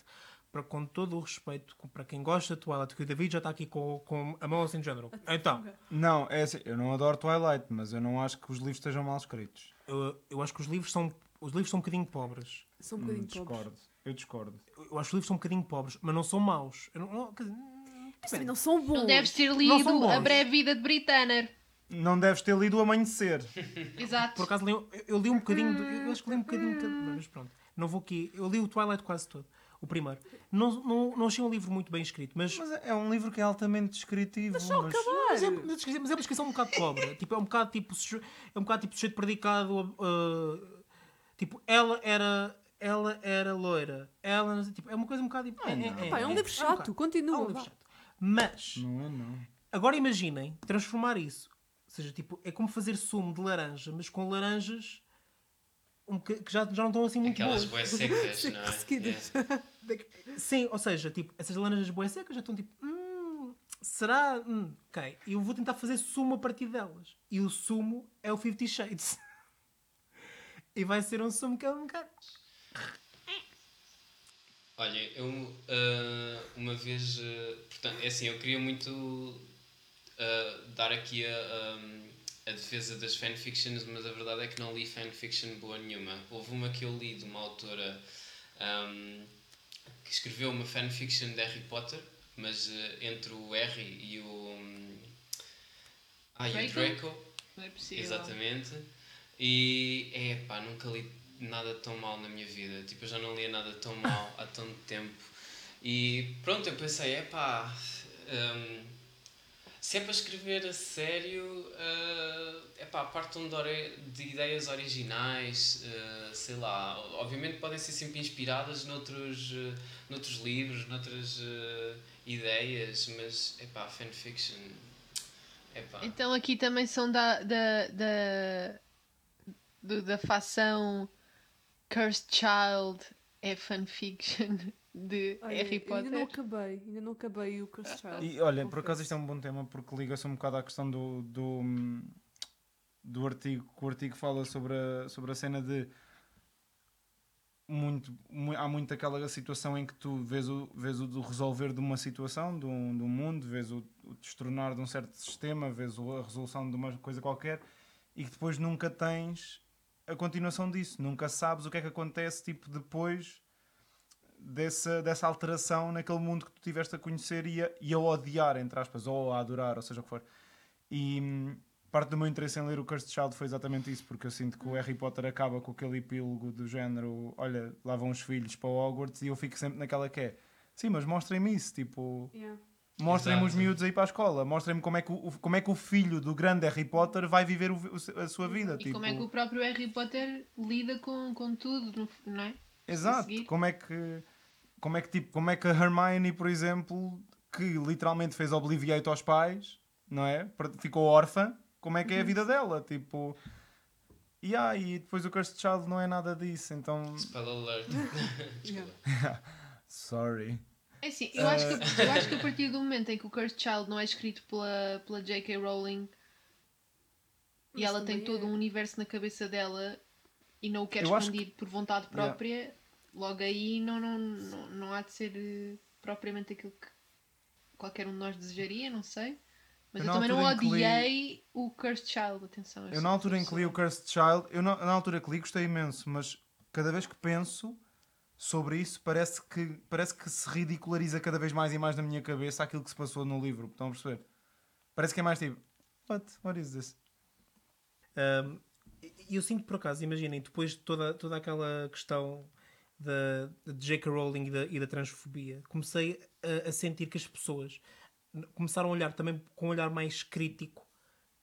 para, com todo o respeito para quem gosta de Twilight, que o David já está aqui com, com a mão assim de género. Então, Não, é assim, eu não adoro Twilight, mas eu não acho que os livros estejam mal escritos. eu, eu acho que os livros são. Os livros são um bocadinho pobres. São um Hum, bocadinho pobres. discordo. Eu discordo. Eu, acho que os livros são um bocadinho pobres, mas não são maus. Eu não, não- quer dizer, Mas também não são bons. Não deves ter Não lido. A Breve Vida de Britanner. Não deves ter lido o Amanhecer. Exato. Por acaso eu, eu li um bocadinho, do- eu acho que li um bocadinho, de mas pronto, não vou aqui. Eu li o Twilight quase todo, o primeiro. Não, não, não achei um livro muito bem escrito, mas, Mas é um livro que é altamente descritivo. Mas só mas- mas, é, mas é uma descrição um bocado pobre. tipo, é um bocado tipo, é um bocado tipo sujeito predicado. uh, tipo, ela era, ela era loira. Ela, tipo, é uma coisa um bocado tipo. É, não. Pá, é um livro um chato. bocado. Continua. É um livro chato. Mas Não é, não. Agora imaginem transformar isso. Ou seja, tipo, é como fazer sumo de laranja, mas com laranjas um boca- que já, já não estão assim muito Aquelas boas. boas secas, não é? Seguidas. É. Sim, ou seja, tipo, essas laranjas boas secas já estão tipo, hum, será? Hum, ok. Eu vou tentar fazer sumo a partir delas. E o sumo é o Fifty Shades. e vai ser um sumo que é um bocado. Olha, eu ah, uma vez, ah, portanto, é assim, eu queria muito dar aqui a, a, a defesa das fanfictions, mas a verdade é que não li fanfiction boa nenhuma. Houve uma que eu li de uma autora ahm, que escreveu uma fanfiction de Harry Potter, mas ah, entre o Harry e o, hum, ah, e o Draco? Draco. Não é possível. Exatamente. E é pá, nunca li nada tão mal na minha vida. Tipo, eu já não lia nada tão mal há tanto tempo. E pronto, eu pensei, é pá, hum, se é para escrever a sério, é pá, partam de, de ideias originais, eh, sei lá. Obviamente podem ser sempre inspiradas noutros, eh, noutros livros, noutras eh, ideias, mas é pá, fanfiction. É pá. Então aqui também são da, da, da, do- da facção Cursed Child é fanfiction de Olha, Harry eu Ainda não Potter. acabei. Ainda não acabei o Cursed Child. E olha, por acaso isto é um bom tema porque liga-se um bocado à questão do, do, do artigo, que o artigo fala sobre a, sobre a cena de muito, mu- há muito aquela situação em que tu vês o, vês o resolver de uma situação, de um, de um mundo, vês o, o destronar de um certo sistema, vês o- a resolução de uma coisa qualquer e que depois nunca tens a continuação disso, nunca sabes o que é que acontece tipo depois dessa, dessa alteração naquele mundo que tu tiveste a conhecer e a, e a odiar, entre aspas, ou a adorar, ou seja o que for. E hum, parte do meu interesse em ler o Cursed Child foi exatamente isso, porque eu sinto que o Harry Potter acaba com aquele epílogo do género: olha, lá vão os filhos para o Hogwarts, e eu fico sempre naquela que é. Sim, mas mostrem-me isso, tipo, Yeah. mostrem-me os miúdos aí para a escola, mostrem-me como, é que o- como é que o filho do grande Harry Potter vai viver o- o- a sua vida. E tipo, como é que o próprio Harry Potter lida com, com tudo, não é? Exato. Como é que como é que tipo, como é que a Hermione, por exemplo, que literalmente fez obliviate aos pais, não é? Ficou órfã, como é que é a vida dela, tipo e ah, e depois o Cursed Child não é nada disso, então Spell alert. Yeah. sorry. É assim, eu, acho que, eu acho que a partir do momento em que o Cursed Child não é escrito pela, pela J.K. Rowling e Mas ela tem também todo é. um universo na cabeça dela e não o quer expandir por vontade própria, logo aí não, não, não, não há de ser eh, propriamente aquilo que qualquer um de nós desejaria, não sei. Mas Eu eu, também não que odiei o Cursed Child, atenção. Eu na altura em que li o Cursed Child, eu na, na altura que li gostei imenso, mas cada vez que penso sobre isso parece que, parece que se ridiculariza cada vez mais e mais na minha cabeça aquilo que se passou no livro, estão a perceber? Parece que é mais tipo, what? What is this? Um, eu sinto por acaso, imaginem, depois de toda, toda aquela questão da, da J.K. Rowling e da, e da transfobia, comecei a, a sentir que as pessoas começaram a olhar também com um olhar mais crítico,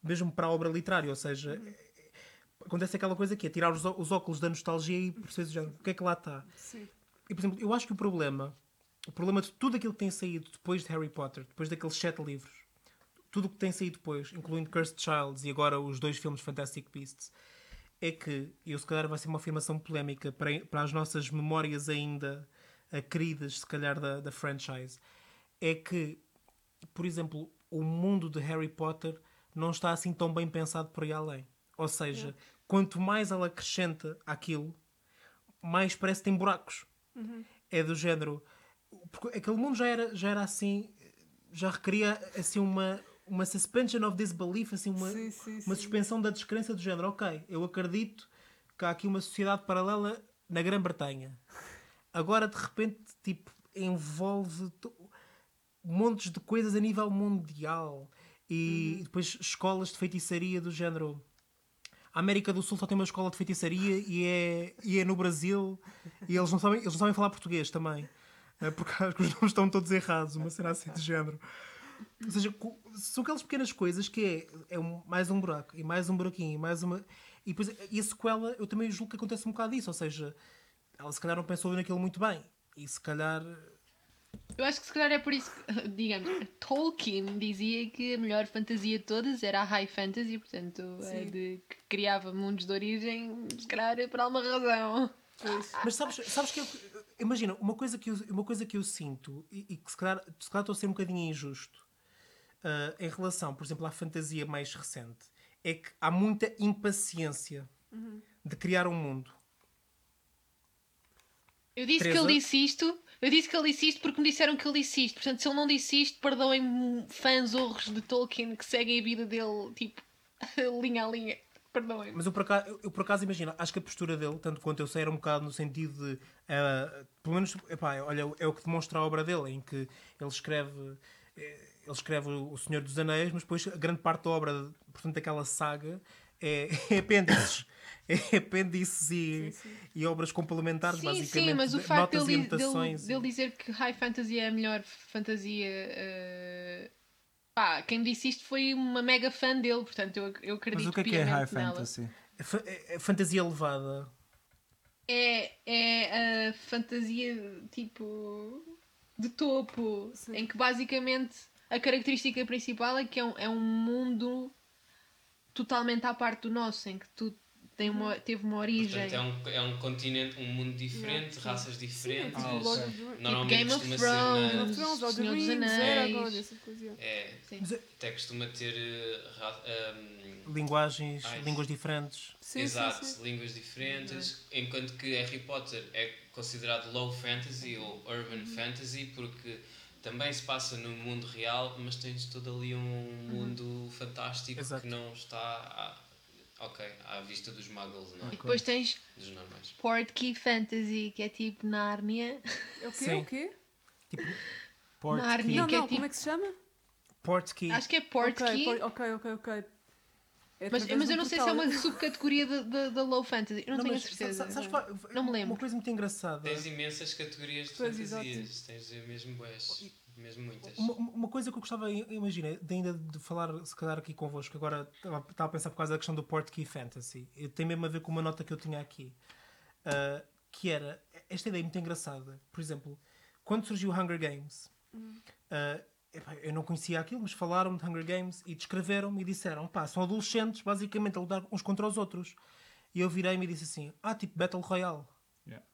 mesmo para a obra literária, ou seja, acontece aquela coisa que é tirar os, os óculos da nostalgia e perceber já, o que é que lá está. Sim. E, por exemplo, eu acho que o problema, o problema de tudo aquilo que tem saído depois de Harry Potter, depois daqueles sete livros, tudo o que tem saído depois, incluindo Cursed Childs e agora os dois filmes Fantastic Beasts, é que, e eu se calhar vai ser uma afirmação polémica para, para as nossas memórias ainda queridas, se calhar, da, da franchise, é que, por exemplo, o mundo de Harry Potter não está assim tão bem pensado por aí além. Ou seja, quanto mais ela acrescenta aquilo, mais parece que tem buracos. É do género. Porque aquele mundo já era, já era assim, já requeria assim uma, uma suspension of disbelief, assim, uma, Sim, sim, uma sim. suspensão da descrença do género. Ok, eu acredito que há aqui uma sociedade paralela na Grã-Bretanha. Agora, de repente, tipo, envolve montes de coisas a nível mundial e depois escolas de feitiçaria do género. A América do Sul só tem uma escola de feitiçaria e é, e é no Brasil e eles não sabem, eles não sabem falar português também. É porque acho que os nomes estão todos errados, uma cena assim de género. Ou seja, são aquelas pequenas coisas que é, é um- mais um buraco e mais um buraquinho e mais uma. E depois e a sequela, eu também julgo que acontece um bocado disso. Ou seja, ela se calhar não pensou naquilo muito bem. E se calhar. Eu acho que se calhar é por isso que, digamos, Tolkien dizia que a melhor fantasia de todas era a High Fantasy, portanto, Sim. de que criava mundos de origem, se calhar é por alguma razão. Mas sabes, sabes que eu, imagina, uma coisa que eu, uma coisa que eu sinto e, e que se calhar, se calhar estou a ser um bocadinho injusto ah, em relação, por exemplo, à fantasia mais recente, é que há muita impaciência de criar um mundo. Eu disse Teresa? que ele disse isto, eu disse que ele disse isto porque me disseram que ele disse isto. Portanto, se ele não disse isto, perdoem-me fãs horros de Tolkien que seguem a vida dele, tipo, linha a linha. Perdoem-me. Mas eu por, acaso, eu, eu por acaso imagino, acho que a postura dele, tanto quanto eu sei, era um bocado no sentido de. ah, pelo menos, epá, olha, é o que demonstra a obra dele, em que ele escreve. eh, Ele escreve O Senhor dos Anéis, mas depois a grande parte da obra, portanto, daquela saga, é, é apêndices. É apêndices e, e obras complementares, Sim, basicamente. sim, mas o facto dele, dele, dele dizer que High Fantasy é a melhor fantasia. eh, Pá, quem me disse isto foi uma mega fã dele, portanto eu, eu acredito Mas o que é que é High nela. Fantasy? É é- é fantasia elevada. É, é a fantasia tipo de topo, Sim. em que basicamente a característica principal é que é um, é um mundo totalmente à parte do nosso, em que tu tem uma, teve uma origem. Portanto, é um, é um continente, um mundo diferente, raças Sim, é diferentes. tipo Ah, ok. Lord of the Rings. Normalmente Game of costuma Thrones. ser Game na, Senhor dos Anéis. É, é, até costuma ter eh, ra- ahm, linguagens, Ai. línguas diferentes. Sim, exato, sim, sim. línguas diferentes, enquanto que Harry Potter é considerado low fantasy ou urban Uhum. fantasy porque também se passa no mundo real, mas tens todo ali um Uhum. mundo fantástico Exato. que não está à, ok, à vista dos muggles, não é? E depois tens Dos normais. Portkey Fantasy, que é tipo Nárnia. É o quê? Sim. O quê? Tipo, Nárnia, Não, que é não, tipo. como é que se chama? Portkey. Acho que é Ok, Portkey. por- ok, ok, ok. É Mas, mas eu não sei se é uma subcategoria da, da, da Low Fantasy. Eu não, tenho a mas certeza. sa- sabes qual- Não me lembro. Uma coisa muito engraçada. Tens imensas categorias de Pois, fantasias, tens mesmo bués, mesmo muitas. Uma, uma coisa que eu gostava, imagina, de ainda de falar, se calhar aqui convosco, agora estava estava a pensar por causa da questão do Portkey Fantasy, tem mesmo a ver com uma nota que eu tinha aqui, ah, que era esta ideia muito engraçada. Por exemplo, quando surgiu o Hunger Games, ah, epá, eu não conhecia aquilo, mas falaram de Hunger Games e descreveram-me e disseram: pá, são adolescentes basicamente a lutar uns contra os outros. E eu virei-me e disse assim: ah, tipo Battle Royale. Yeah.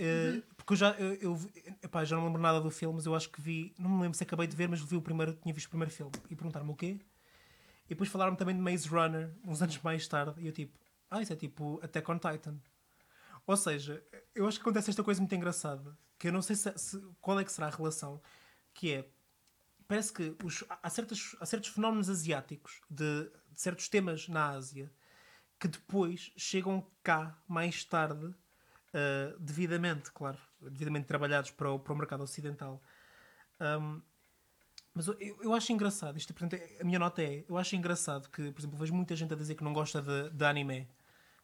Uh, porque eu já, eu, eu epá, já não lembro nada do filme, mas eu acho que vi, não me lembro se acabei de ver, mas vi o primeiro, tinha visto o primeiro filme e perguntaram-me o quê? E depois falaram-me também de Maze Runner, uns anos mais tarde, e eu tipo, ah, isso é tipo Attack on Titan. Ou seja, eu acho que acontece esta coisa muito engraçada, que eu não sei se, se- qual é que será a relação, que é, parece que os, há, certos, há certos fenómenos asiáticos, de, de certos temas na Ásia, que depois chegam cá mais tarde, uh, devidamente, claro, devidamente trabalhados para o, para o mercado ocidental. Um, mas eu, eu acho engraçado, isto, portanto, a minha nota é, eu acho engraçado que, por exemplo, vejo muita gente a dizer que não gosta de, de anime,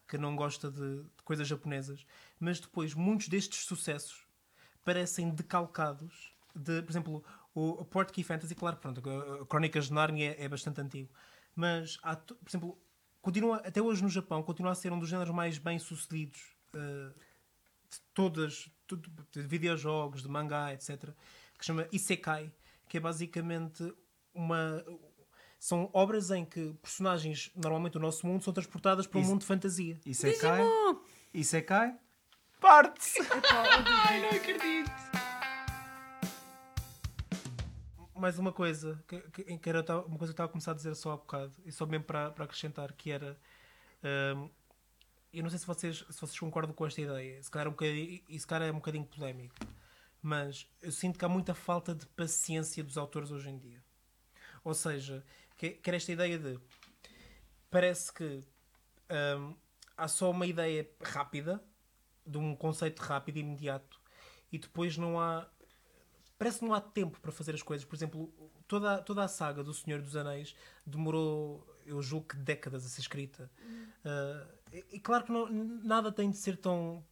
que não gosta de, de coisas japonesas, mas depois muitos destes sucessos parecem decalcados de, por exemplo, o, Portkey Fantasy, claro, pronto, Crónicas de Narnia é, bastante antigo, mas há, por exemplo, continua, até hoje no Japão, continua a ser um dos géneros mais bem sucedidos uh, de todas, tudo, de videojogos, de mangá, etc., que se chama Isekai, que é basicamente uma. São obras em que personagens, normalmente do nosso mundo, são transportadas para um Isso- mundo de fantasia. Parte-se! Epá, ó, Ai, não acredito. Mais uma coisa que, que, que era uma coisa que eu estava a começar a dizer só há bocado e só mesmo para, para acrescentar que era hum, eu não sei se vocês, se vocês concordam com esta ideia se calhar, é um se calhar é um bocadinho polémico mas eu sinto que há muita falta de paciência dos autores hoje em dia. Ou seja que, que era esta ideia de parece que hum, há só uma ideia rápida de um conceito rápido e imediato e depois não há parece que não há tempo para fazer as coisas. Por exemplo, toda, toda a saga do Senhor dos Anéis demorou, eu julgo que décadas a ser escrita. Ah, e, e claro que não- nada tem de ser tão,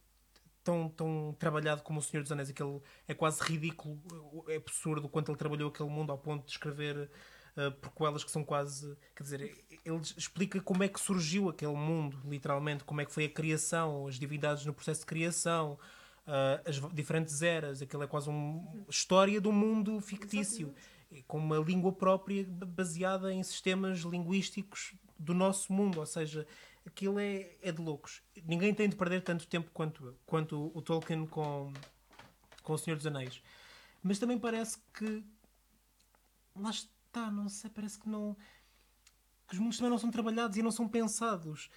tão, tão trabalhado como o Senhor dos Anéis. Aquele, é quase ridículo, é absurdo quanto ele trabalhou aquele mundo ao ponto de escrever uh, que são quase. Quer dizer, ele explica como é que surgiu aquele mundo, literalmente, como é que foi a criação, as divindades no processo de criação. Uh, as diferentes eras, aquilo é quase uma história de um mundo fictício e com uma língua própria baseada em sistemas linguísticos do nosso mundo, ou seja, aquilo é, é de loucos. Ninguém tem de perder tanto tempo quanto, quanto o Tolkien com, com O Senhor dos Anéis. Mas também parece que lá está, não sei, parece que não que os mundos também não são trabalhados e não são pensados.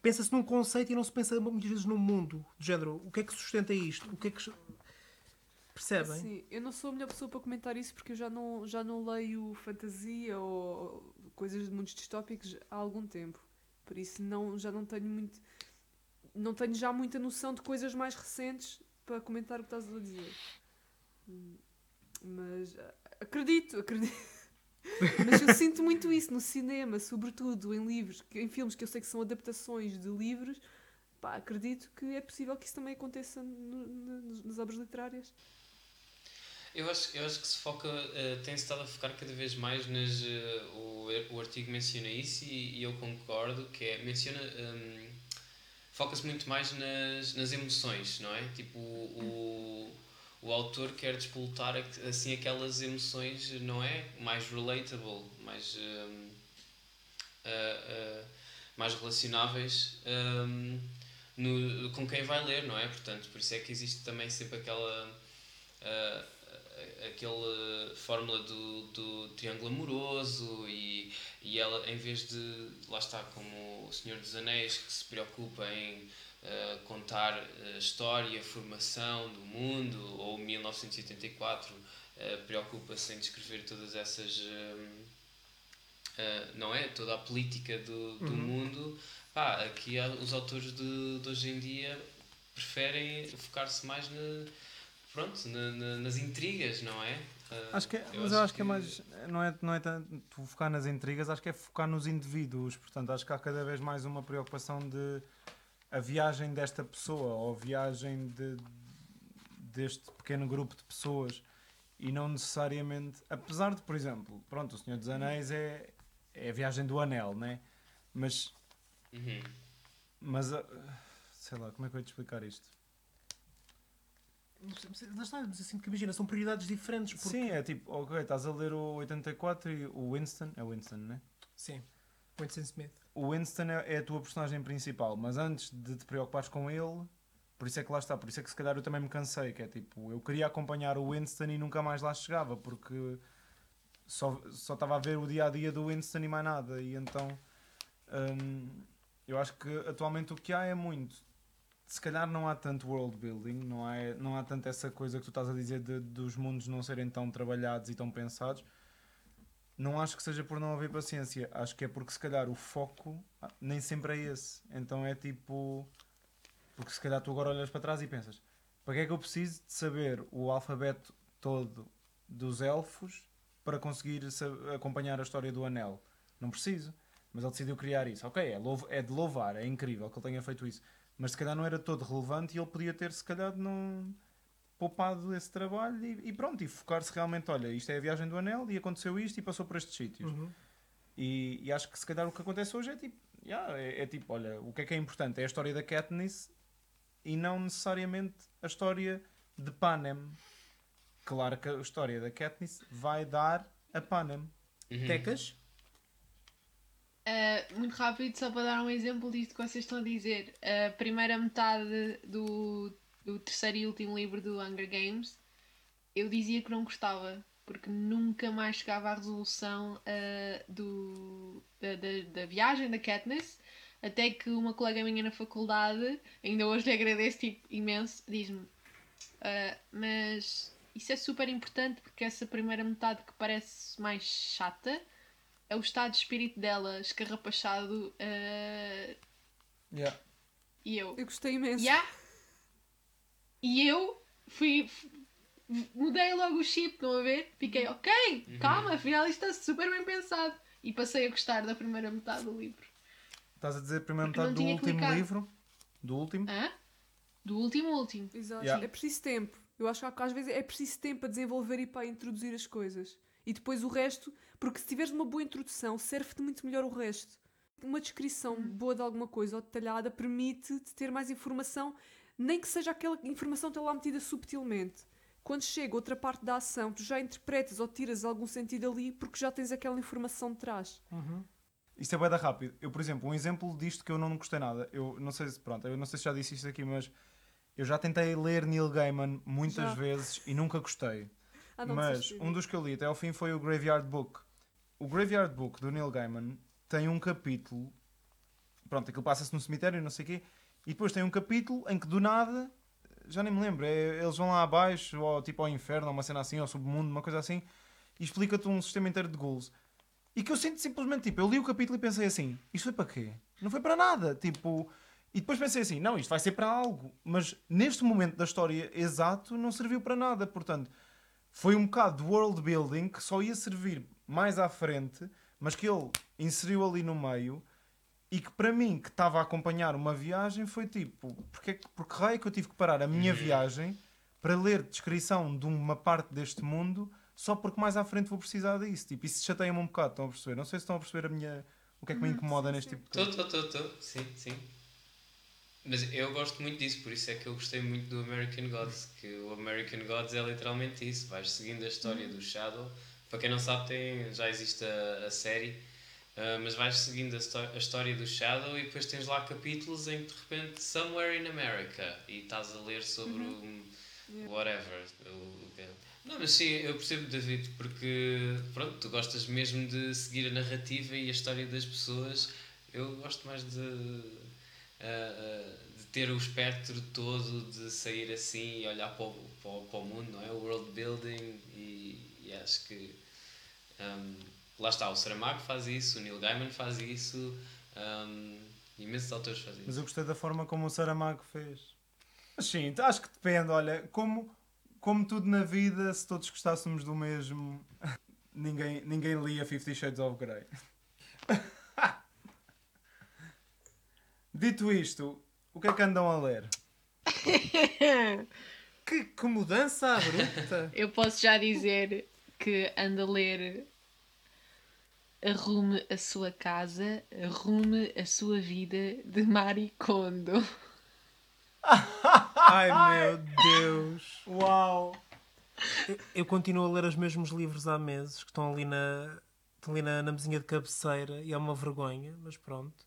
Pensa-se num conceito e não se pensa muitas vezes no mundo. Do género, o que é que sustenta isto? O que é que. Percebem? Sim, eu não sou a melhor pessoa para comentar isso porque eu já não, já não leio fantasia ou coisas de mundos distópicos há algum tempo. Por isso não, já não tenho muito. Não tenho já muita noção de coisas mais recentes para comentar o que estás a dizer. Hum, Mas ah, acredito, acredito. Mas eu sinto muito isso no cinema, sobretudo em livros, em filmes que eu sei que são adaptações de livros. Pá, acredito que é possível que isso também aconteça no- no- nas obras literárias. Eu acho, eu acho que se foca, eh, tem-se estado a focar cada vez mais nas. eh, o, o artigo menciona isso e, e eu concordo, que é. menciona. hum, foca-se muito mais nas, nas emoções, não é? Tipo, o, o autor quer despoltar assim aquelas emoções, não é? Mais relatable, mais. hum, ah, ah, mais relacionáveis hum, no, com quem vai ler, não é? Portanto, por isso é que existe também sempre aquela. ah, aquela fórmula do, do triângulo amoroso e, e ela em vez de lá está como o Senhor dos Anéis que se preocupa em ah, contar a história, a formação do mundo ou 1984 ah, preocupa-se em descrever todas essas não é? Toda a política do, do Uhum. mundo. Pá, aqui há- os autores de, de hoje em dia preferem focar-se mais na, pronto, na- na- nas intrigas, não é? Acho que é, mas eu acho que é mais. Não é, não é tanto focar nas intrigas, acho que é focar nos indivíduos. Portanto, acho que há cada vez mais uma preocupação de a viagem desta pessoa ou a viagem de, deste pequeno grupo de pessoas e não necessariamente. Apesar de, por exemplo, pronto, o Senhor dos Anéis é, é a viagem do anel, né? Mas, Uhum. mas ah, sei lá, como é que eu ia te explicar isto? Lá está, mas assim que imagina, são prioridades diferentes. Porque... Sim, é tipo, ok, estás a ler o 84 e o Winston, é o Winston, né? Sim. Winston Smith. o Winston é é a tua personagem principal, mas antes de te preocupares com ele, por isso é que lá está, por isso é que se calhar eu também me cansei, que é tipo, eu queria acompanhar o Winston e nunca mais lá chegava, porque só só estava a ver o dia a dia do Winston e mais nada, e então hum, eu acho que atualmente o que há é muito. Se calhar não há tanto world building, não há, não há tanto essa coisa que tu estás a dizer de, dos mundos não serem tão trabalhados e tão pensados. Não acho que seja por não haver paciência, acho que é porque se calhar o foco ah, nem sempre é esse. Então é tipo. Porque se calhar tu agora olhas para trás e pensas: para que é que eu preciso de saber o alfabeto todo dos elfos para conseguir acompanhar a história do anel? Não preciso. Mas ele decidiu criar isso. Ok, é, é de louvar, é incrível que ele tenha feito isso. Mas se calhar não era todo relevante e ele podia ter, se calhar, não poupado esse trabalho e, e pronto, e focar-se realmente, olha, isto é a viagem do anel e aconteceu isto e passou por estes sítios. Uhum. E, e acho que se calhar o que acontece hoje é tipo, yeah, é, é tipo, olha, o que é que é importante? É a história da Katniss e não necessariamente a história de Panem. Claro que a história da Katniss vai dar a Panem. Uhum. Tecas. Uh, muito rápido, só para dar um exemplo disto que vocês estão a dizer. A primeira metade do, do terceiro e último livro do Hunger Games, eu dizia que não gostava, porque nunca mais chegava à resolução uh, do, da, da, da viagem da Katniss, até que uma colega minha na faculdade, ainda hoje lhe agradeço tipo, imenso, diz-me: "Uh, Mas isso é super importante porque essa primeira metade que parece mais chata é o estado de espírito dela escarrapachado uh, e eu. Eu gostei imenso. Yeah. E eu fui. Mudei logo o chip, estão a ver? Fiquei, ok, calma, afinal isto está super bem pensado. E passei a gostar da primeira metade do livro. Estás a dizer a primeira Porque metade do último clicado. livro? Do último? Hã? Do último último. Exato. Yeah. É preciso tempo. Eu acho que às vezes é preciso tempo a desenvolver e para introduzir as coisas. E depois o resto, porque se tiveres uma boa introdução, serve-te muito melhor o resto. Uma descrição boa de alguma coisa ou detalhada permite-te ter mais informação, nem que seja aquela informação que está lá metida subtilmente. Quando chega outra parte da ação, tu já interpretas ou tiras algum sentido ali porque já tens aquela informação de trás. Isto é bem rápido. Eu, por exemplo, um exemplo disto que eu não gostei nada. Eu não sei se, pronto, eu não sei se já disse isto aqui, mas eu já tentei ler Neil Gaiman muitas Já. vezes e nunca gostei. Ah, mas um dos que eu li até ao fim foi o Graveyard Book. O Graveyard Book do Neil Gaiman tem um capítulo. Pronto, aquilo passa-se no cemitério não sei o quê. E depois tem um capítulo em que do nada, já nem me lembro, é- eles vão lá abaixo, ou tipo ao inferno, ou uma cena assim, ao submundo, uma coisa assim, e explica-te um sistema inteiro de ghouls. E que eu sinto simplesmente, tipo, eu li o capítulo e pensei assim, isto foi para quê? Não foi para nada, tipo... E depois pensei assim, não, isto vai ser para algo. Mas neste momento da história exato não serviu para nada, portanto foi um bocado de world building que só ia servir mais à frente, mas que ele inseriu ali no meio e que para mim, que estava a acompanhar uma viagem, foi tipo, porque, é que- porque raio é que eu tive que parar a minha viagem para ler descrição de uma parte deste mundo só porque mais à frente vou precisar disso. Tipo, isso chateia-me um bocado, estão a perceber? Não sei se estão a perceber a minha, o que é que me incomoda neste tipo de coisa. estou, estou, estou. Sim, sim. Mas eu gosto muito disso, por isso é que eu gostei muito do American Gods. Que o American Gods é literalmente isso. Vais seguindo a história do Shadow. Para quem não sabe, tem, já existe a, a série Uh, mas vais seguindo a, a história do Shadow e depois tens lá capítulos em que de repente Somewhere in America e estás a ler sobre o Yeah. whatever. o- é. não, mas sim, eu percebo, David, porque pronto, tu gostas mesmo de seguir a narrativa e a história das pessoas. Eu gosto mais de, uh, de ter o espectro todo de sair assim e olhar para o, para para o mundo, não é? O world building e, e acho que um, lá está, o Saramago faz isso, o Neil Gaiman faz isso, um, imensos autores fazem Mas isso. eu gostei da forma como o Saramago fez. Mas sim, acho que depende. Olha, como, como tudo na vida, se todos gostássemos do mesmo, ninguém, ninguém lia Fifty Shades of Grey. Dito isto, o que é que andam a ler? Que, que mudança abrupta! Eu posso já dizer que ando a ler Arrume a sua casa, arrume a sua vida de Mari Kondo. Ai meu Deus! Uau! Eu, eu continuo a ler os mesmos livros há meses que estão ali na, estão ali na, na mesinha de cabeceira e é uma vergonha, mas pronto.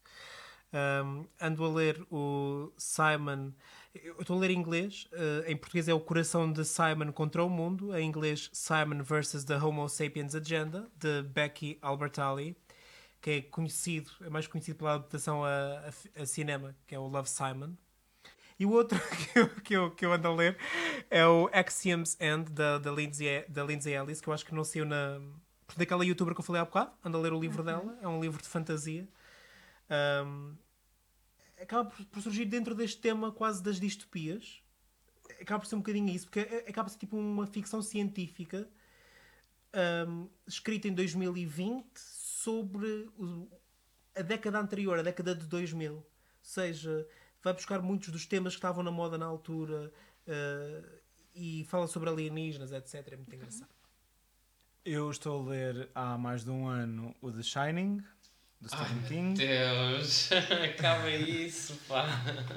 Um, ando a ler o Simon. Eu estou a ler em inglês. uh, em português é O Coração de Simon contra o Mundo. Em inglês, Simon versus the Homo Sapiens Agenda, de Becky Albertalli, que é conhecido, é mais conhecido pela adaptação a, a, a cinema, que é o Love Simon. E o outro que eu, que eu, que eu ando a ler é o Axioms End, da, da, Lindsay, da Lindsay Ellis, que eu acho que não saiu na. daquela youtuber que eu falei há bocado. Ando a ler o livro dela. É um livro de fantasia. Um, acaba por, por surgir dentro deste tema quase das distopias. Acaba por ser um bocadinho isso, porque acaba por ser tipo uma ficção científica um, escrita em 2020 sobre o- a década anterior, a década de 2000. Ou seja, vai buscar muitos dos temas que estavam na moda na altura uh, e fala sobre alienígenas, etc. É muito engraçado. Eu estou a ler há mais de um ano o The Shining, do Ai Stephen meu King. Deus, acaba isso, pá.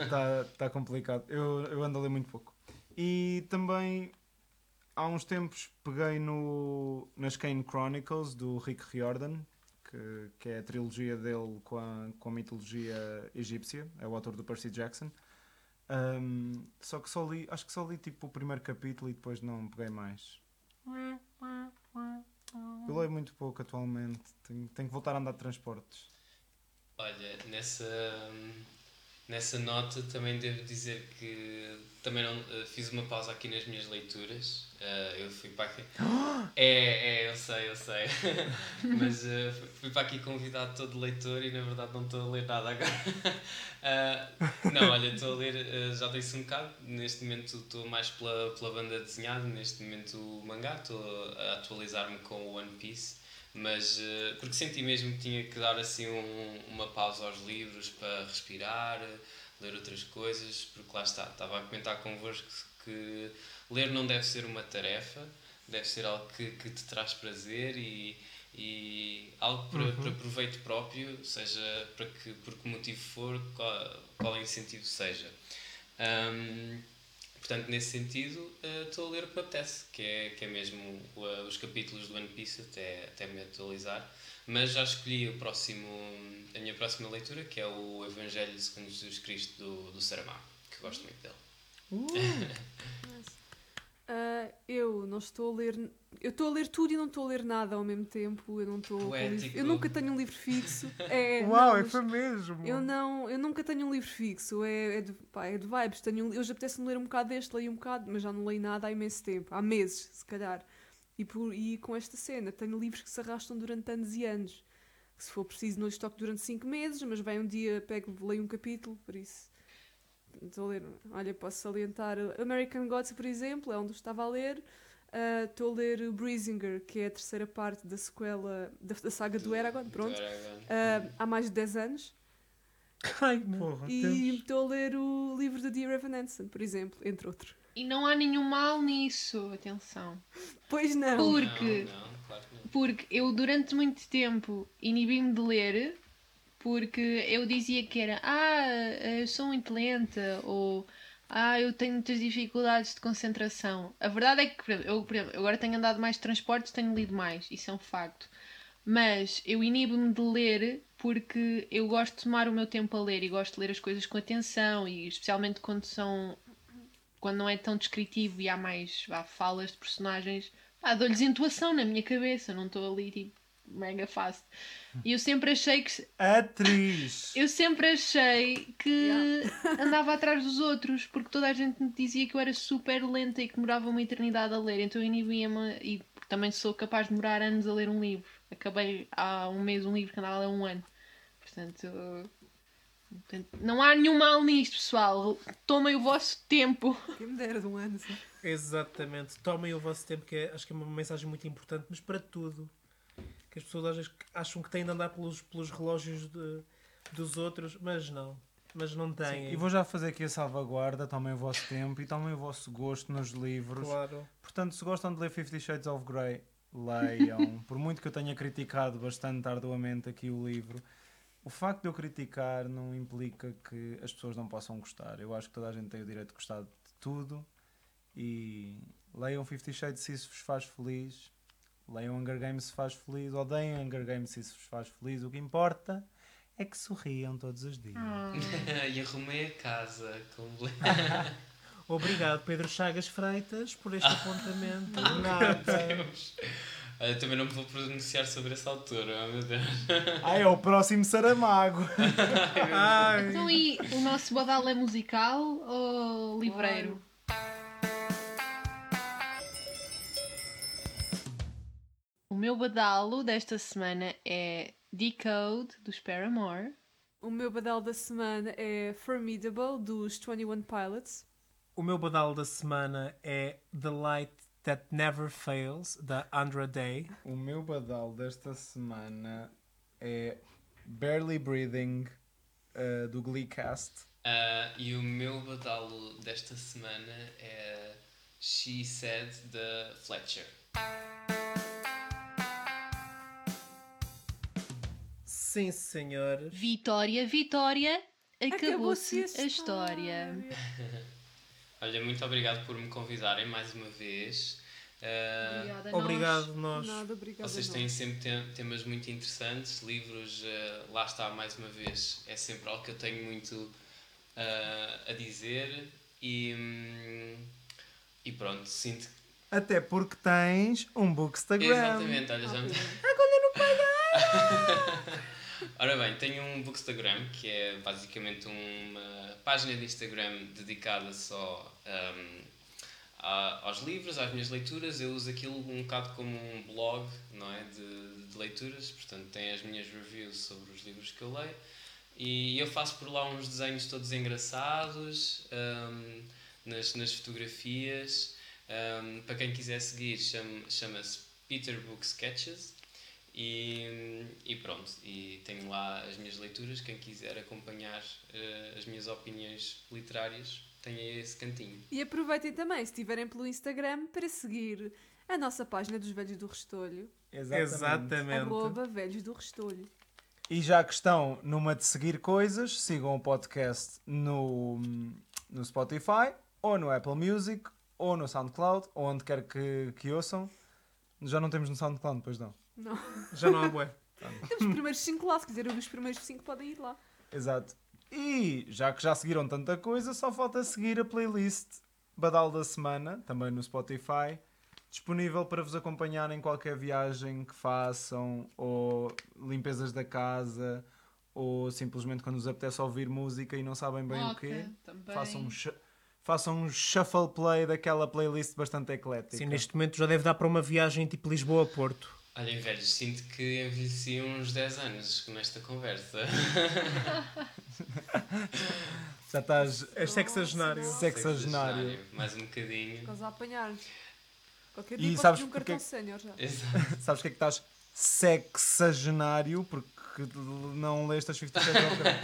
Está tá complicado. Eu, eu ando a ler muito pouco. E também há uns tempos peguei no, nas Kane Chronicles do Rick Riordan, que, que é a trilogia dele com a, com a mitologia egípcia. É o autor do Percy Jackson. Um, só que só li, acho que só li tipo o primeiro capítulo e depois não peguei mais. Eu leio muito pouco atualmente. Tenho, tenho que voltar a andar de transportes. Olha, nessa, nessa nota também devo dizer que também não, eh, fiz uma pausa aqui nas minhas leituras. Eh, eu fui para aqui. É, é, eu sei, eu sei. Mas eh, fui- para aqui convidado todo leitor e na verdade não estou a ler nada agora. Não, olha, estou a ler, já disse um bocado. Neste momento estou mais pela, pela banda desenhada, neste momento o mangá. Estou a atualizar-me com o One Piece. Mas eh, porque senti mesmo que tinha que dar assim um- uma pausa aos livros para respirar, ler outras coisas, porque lá está, estava a comentar convosco que ler não deve ser uma tarefa, deve ser algo que, que te traz prazer e, e algo para, para proveito próprio, seja para que, por que motivo for, qual, qual incentivo seja. Ahm, Portanto, nesse sentido, eh, estou a ler o que me apetece, que é, que é mesmo uh, os capítulos do One Piece até, até me atualizar. Mas já escolhi o próximo, a minha próxima leitura, que é o Evangelho segundo Jesus Cristo do, do Saramago, que gosto muito dele. Ah, eu não estou a ler. Eu estou a ler tudo e não estou a ler nada ao mesmo tempo. Eu não estou. Eu nunca tenho um livro fixo. É, Uau, não, é foi mesmo! Eu não, eu nunca tenho um livro fixo. É, é, de, pá, é de vibes. Tenho, um- hoje apetece-me ler um bocado deste, leio um bocado, mas já não leio nada há imenso tempo. Há meses, se calhar. E, por, e com esta cena, tenho livros que se arrastam durante anos e anos. Que se for preciso, não lhes toco durante 5 meses, mas vem um dia, pego, leio um capítulo, por isso. Estou a ler. Olha, posso salientar American Gods, por exemplo, é onde eu estava a ler. Ah, Estou a ler o Breezinger, que é a terceira parte da sequela da, da saga do Eragon, pronto. Do Aragorn. Ah, há mais de 10 anos. Ai, porra, E estou a ler o livro de Dear Evan Hansen, por exemplo, entre outros. E não há nenhum mal nisso, atenção. Pois não. Porque, Não, não, claro não. porque eu durante muito tempo inibi-me de ler porque eu dizia que era ah, eu sou muito lenta ou ah, eu tenho muitas dificuldades de concentração. A verdade é que, eu, exemplo, agora tenho andado mais de transportes, tenho lido mais, isso é um facto. Mas eu inibo-me de ler porque eu gosto de tomar o meu tempo a ler e gosto de ler as coisas com atenção e especialmente quando são quando não é tão descritivo e há mais vá, falas de personagens, pá, dou-lhes intuação na minha cabeça, não estou ali tipo mega fácil. E eu sempre achei que Atriz! eu sempre achei que andava atrás dos outros, porque toda a gente me dizia que eu era super lenta e que demorava uma eternidade a ler, então eu inibia-me e também sou capaz de demorar anos a ler um livro. Acabei há um mês um livro que andava a ler um ano. Portanto, portanto, não há nenhum mal nisto, pessoal. Tomem o vosso tempo. Quem me dera de um ano. só. Exatamente. Tomem o vosso tempo, que é- acho que é uma mensagem muito importante, mas para tudo. Que as pessoas às vezes acham que têm de andar pelos, pelos relógios de- dos outros, mas não. Mas não têm. E vou já fazer aqui a salvaguarda, tomem o vosso tempo e tomem o vosso gosto nos livros. Claro. Portanto, se gostam de ler Fifty Shades of Grey, leiam. Por muito que eu tenha criticado bastante arduamente aqui o livro, o facto de eu criticar não implica que as pessoas não possam gostar. Eu acho que toda a gente tem o direito de gostar de tudo e leiam Fifty Shades se isso vos faz feliz. Leiam Hunger Games se faz feliz, odeiem Hunger Games se isso vos faz feliz. O que importa é que sorriam todos os dias. e arrumei a casa. Como... Obrigado, Pedro Chagas Freitas, por este apontamento. Nada. Deus. Olha, também não me vou pronunciar sobre essa altura, oh meu Deus. Ah, é o próximo Saramago. Ai. Então, e o nosso badal é musical ou livreiro? O meu badalo desta semana é Decode, dos Paramore. O meu badal da semana é Formidable, dos 21 Pilots. O meu badal da semana é The Light That Never Fails, da Andra Day. O meu badal desta semana é Barely Breathing uh, do Gleecast. Ah, e o meu badalo desta semana é She Said da Fletcher. Sim, senhores. Vitória, Vitória, acabou-se a história. Olha, muito obrigado por me convidarem mais uma vez. Ah, nós. Obrigado, nós. Nada. Vocês têm nós. sempre tem- temas muito interessantes, livros, eh, lá está mais uma vez, é sempre algo que eu tenho muito ah, a dizer e, hum, e pronto, sinto que. Até porque tens um Bookstagram. Exatamente, olha, já me... Ora bem, tenho um Bookstagram que é basicamente uma página de Instagram dedicada só hum, a- aos livros, às minhas leituras. Eu uso aquilo um bocado como um blog não é? de, de leituras, portanto, tem as minhas reviews sobre os livros que eu leio. E eu faço por lá uns desenhos todos engraçados hum, nas, nas fotografias. Hum, para quem quiser seguir, chama- chama-se Peter Book Sketches. E, e pronto, e tenho lá as minhas leituras. Quem quiser acompanhar eh, as minhas opiniões literárias, tem aí esse cantinho. E aproveitem também, se estiverem pelo Instagram, para seguir a nossa página dos Velhos do Restolho. Exatamente. Arroba Velhos do Restolho. E já que estão numa de seguir coisas, sigam o podcast no, no Spotify, ou no Apple Music, ou no SoundCloud, ou onde quer que, que ouçam. Já não temos no SoundCloud, pois não. Não. Já não há bué. Temos os primeiros 5 lá, se quiserem os primeiros 5 podem ir lá. Exato. E já que já seguiram tanta coisa, só falta seguir a playlist Badal da Semana, também no Spotify, disponível para vos acompanhar em qualquer viagem que façam, ou limpezas da casa, ou simplesmente quando vos apetece ouvir música e não sabem bem o Ok, quê. também. Façam um, façam um shuffle play daquela playlist bastante eclética. Sim, neste momento já deve dar para uma viagem tipo Lisboa-Porto. Olhem, velhos, sinto que envelheci uns 10 anos nesta conversa. Já estás É sexagenário. sexagenário. Mais um bocadinho. Estás a apanhar. Qualquer E dia podes sabes um porque- cartão sénior já. Exato. Sabes o que é que estás sexagenário? Porque não leste as 50 Shades of Grey.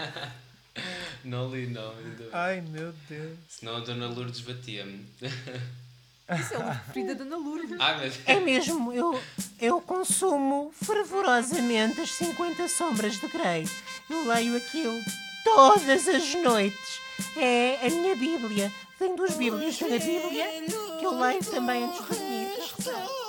Não li, não. Ai meu Deus. Senão a Dona Lourdes batia-me. Isso é o livro preferido da Dona Lourdes. Meu Deus. É mesmo, eu, eu consumo fervorosamente as 50 Sombras de Grey. Eu leio aquilo todas as noites. É a minha Bíblia. Tenho duas Bíblias. Tenho a Bíblia, que eu leio também antes de dormir.